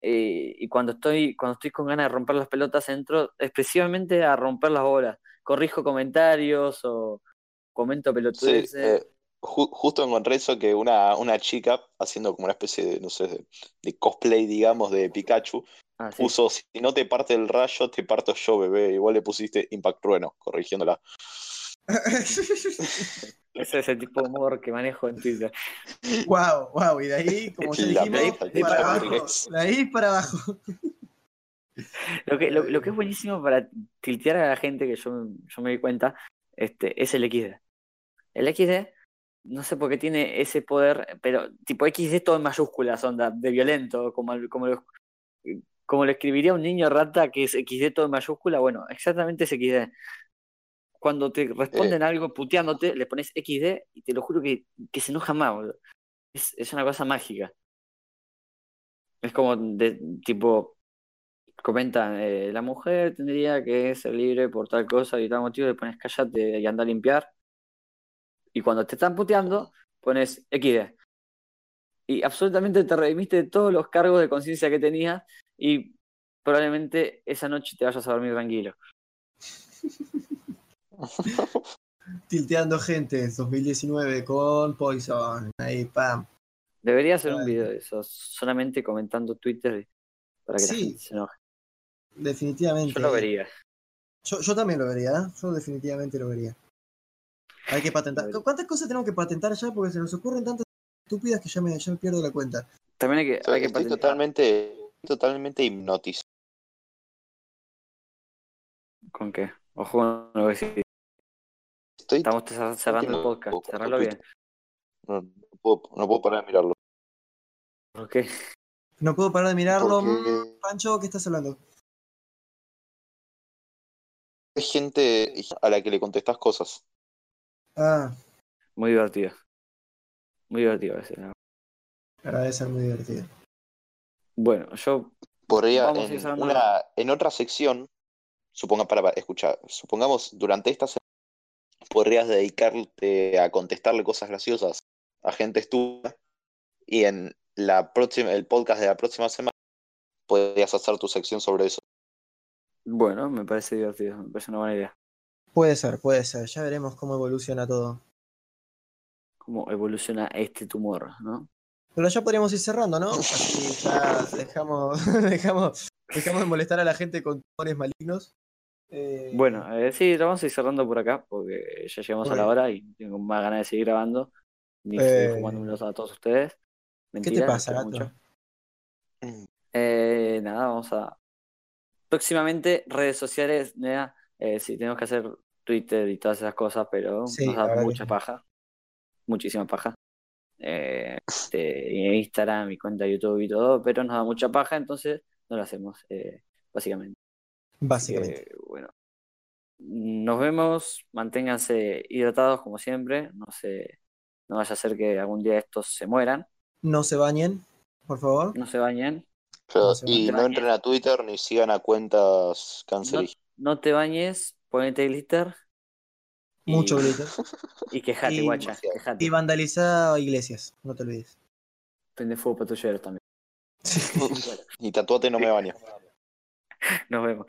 Speaker 1: Eh, y cuando estoy, cuando estoy con ganas de romper las pelotas, entro expresivamente a romper las bolas. Corrijo comentarios o comento
Speaker 3: sí,
Speaker 1: pelotudeces.
Speaker 3: eh, ju- justo encontré eso que una, una chica haciendo como una especie de, no sé, de, de cosplay, digamos, de Pikachu,
Speaker 1: Ah, sí.
Speaker 3: puso, si no te parte el rayo, te parto yo, bebé. Igual le pusiste Impact Trueno, corrigiéndola.
Speaker 1: Ese es el tipo de humor que manejo en Twitter.
Speaker 2: wow, wow, y de ahí, como ya dijimos, para abajo, de ahí para abajo.
Speaker 1: Lo que, lo, lo que es buenísimo para tiltear a la gente, que yo, yo me di cuenta, este, es el XD. El XD, no sé por qué tiene ese poder, pero tipo XD todo en mayúsculas, onda, de violento, como, como, lo, como lo escribiría un niño rata que es XD todo en mayúscula, bueno, exactamente es XD. Cuando te responden algo puteándote, le pones XD y te lo juro que, que se enoja más, boludo. Es, es una cosa mágica. Es como de tipo, comentan, eh, la mujer tendría que ser libre por tal cosa y tal motivo, le pones cállate y anda a limpiar. Y cuando te están puteando, pones XD. Y absolutamente te redimiste de todos los cargos de conciencia que tenías y probablemente esa noche te vayas a dormir tranquilo.
Speaker 2: Tilteando gente en 2019 con Poison. Ahí, pam.
Speaker 1: Debería hacer un video de eso, solamente comentando Twitter para que la
Speaker 2: Sí.
Speaker 1: gente se enoje.
Speaker 2: Definitivamente.
Speaker 1: Yo lo vería.
Speaker 2: Yo, yo también lo vería, ¿eh? Yo definitivamente lo vería. Hay que patentar. ¿Cuántas cosas tenemos que patentar ya? Porque se nos ocurren tantas estúpidas que ya me, ya me pierdo la cuenta.
Speaker 1: También hay que,
Speaker 3: Estoy,
Speaker 1: hay que
Speaker 3: estoy
Speaker 1: patentar-
Speaker 3: totalmente, totalmente hipnotizado.
Speaker 1: ¿Con qué? Ojo, no lo voy a decir.
Speaker 3: Estoy,
Speaker 1: Estamos cer- cerrando el
Speaker 3: no,
Speaker 1: podcast.
Speaker 3: Twitter.
Speaker 1: bien.
Speaker 3: no, no puedo, no puedo parar de mirarlo.
Speaker 1: ¿Por qué?
Speaker 2: No puedo parar de mirarlo.
Speaker 3: Porque-
Speaker 2: Pancho, ¿qué estás hablando?
Speaker 3: Hay gente a la que le contestas cosas.
Speaker 2: Ah,
Speaker 1: Muy divertido. Muy divertido a veces.
Speaker 2: ser muy divertido.
Speaker 1: Bueno, yo
Speaker 3: Podría, en, una, en otra sección, suponga, para, para, escucha, supongamos durante esta semana podrías dedicarte a contestarle cosas graciosas a gente estúpida y en la próxima, el podcast de la próxima semana podrías hacer tu sección sobre eso.
Speaker 1: Bueno, me parece divertido, me parece una buena idea.
Speaker 2: Puede ser, puede ser. Ya veremos cómo evoluciona todo.
Speaker 1: Cómo evoluciona este tumor, ¿no?
Speaker 2: Pero ya podríamos ir cerrando, ¿no? Así ya dejamos, dejamos, dejamos de molestar a la gente con tumores malignos. Eh,
Speaker 1: Bueno, eh, sí, lo vamos a ir cerrando por acá porque ya llegamos a la hora y tengo más ganas de seguir grabando. Ni
Speaker 2: Eh,
Speaker 1: fumándomelos a todos ustedes.
Speaker 2: ¿Qué te pasa, gato?
Speaker 1: mucho. Eh, nada, vamos a. Próximamente, redes sociales, Nea. Eh, sí, tenemos que hacer Twitter y todas esas cosas, pero
Speaker 2: Sí,
Speaker 1: nos da mucha paja. Muchísima paja. Eh, este, Instagram, mi cuenta de YouTube y todo, pero nos da mucha paja, entonces no lo hacemos, eh, básicamente.
Speaker 2: Básicamente.
Speaker 1: que, bueno. Nos vemos, manténganse hidratados como siempre, no se, no vaya a ser que algún día estos se mueran,
Speaker 2: No se bañen, por favor.
Speaker 1: no se bañen,
Speaker 3: Pero-
Speaker 2: No se
Speaker 3: y
Speaker 1: te
Speaker 3: no
Speaker 1: bañes.
Speaker 3: entren a Twitter ni sigan a cuentas cancerígenas.
Speaker 1: no te bañes, ponete glitter. y-
Speaker 2: Mucho glitter.
Speaker 1: Y quejate,
Speaker 2: Y-
Speaker 1: guacha, quejate.
Speaker 2: Y vandaliza iglesias, no te olvides.
Speaker 1: Prende fuego patrulleros también. Bueno,
Speaker 3: Y tatuate no me baño.
Speaker 1: nos vemos.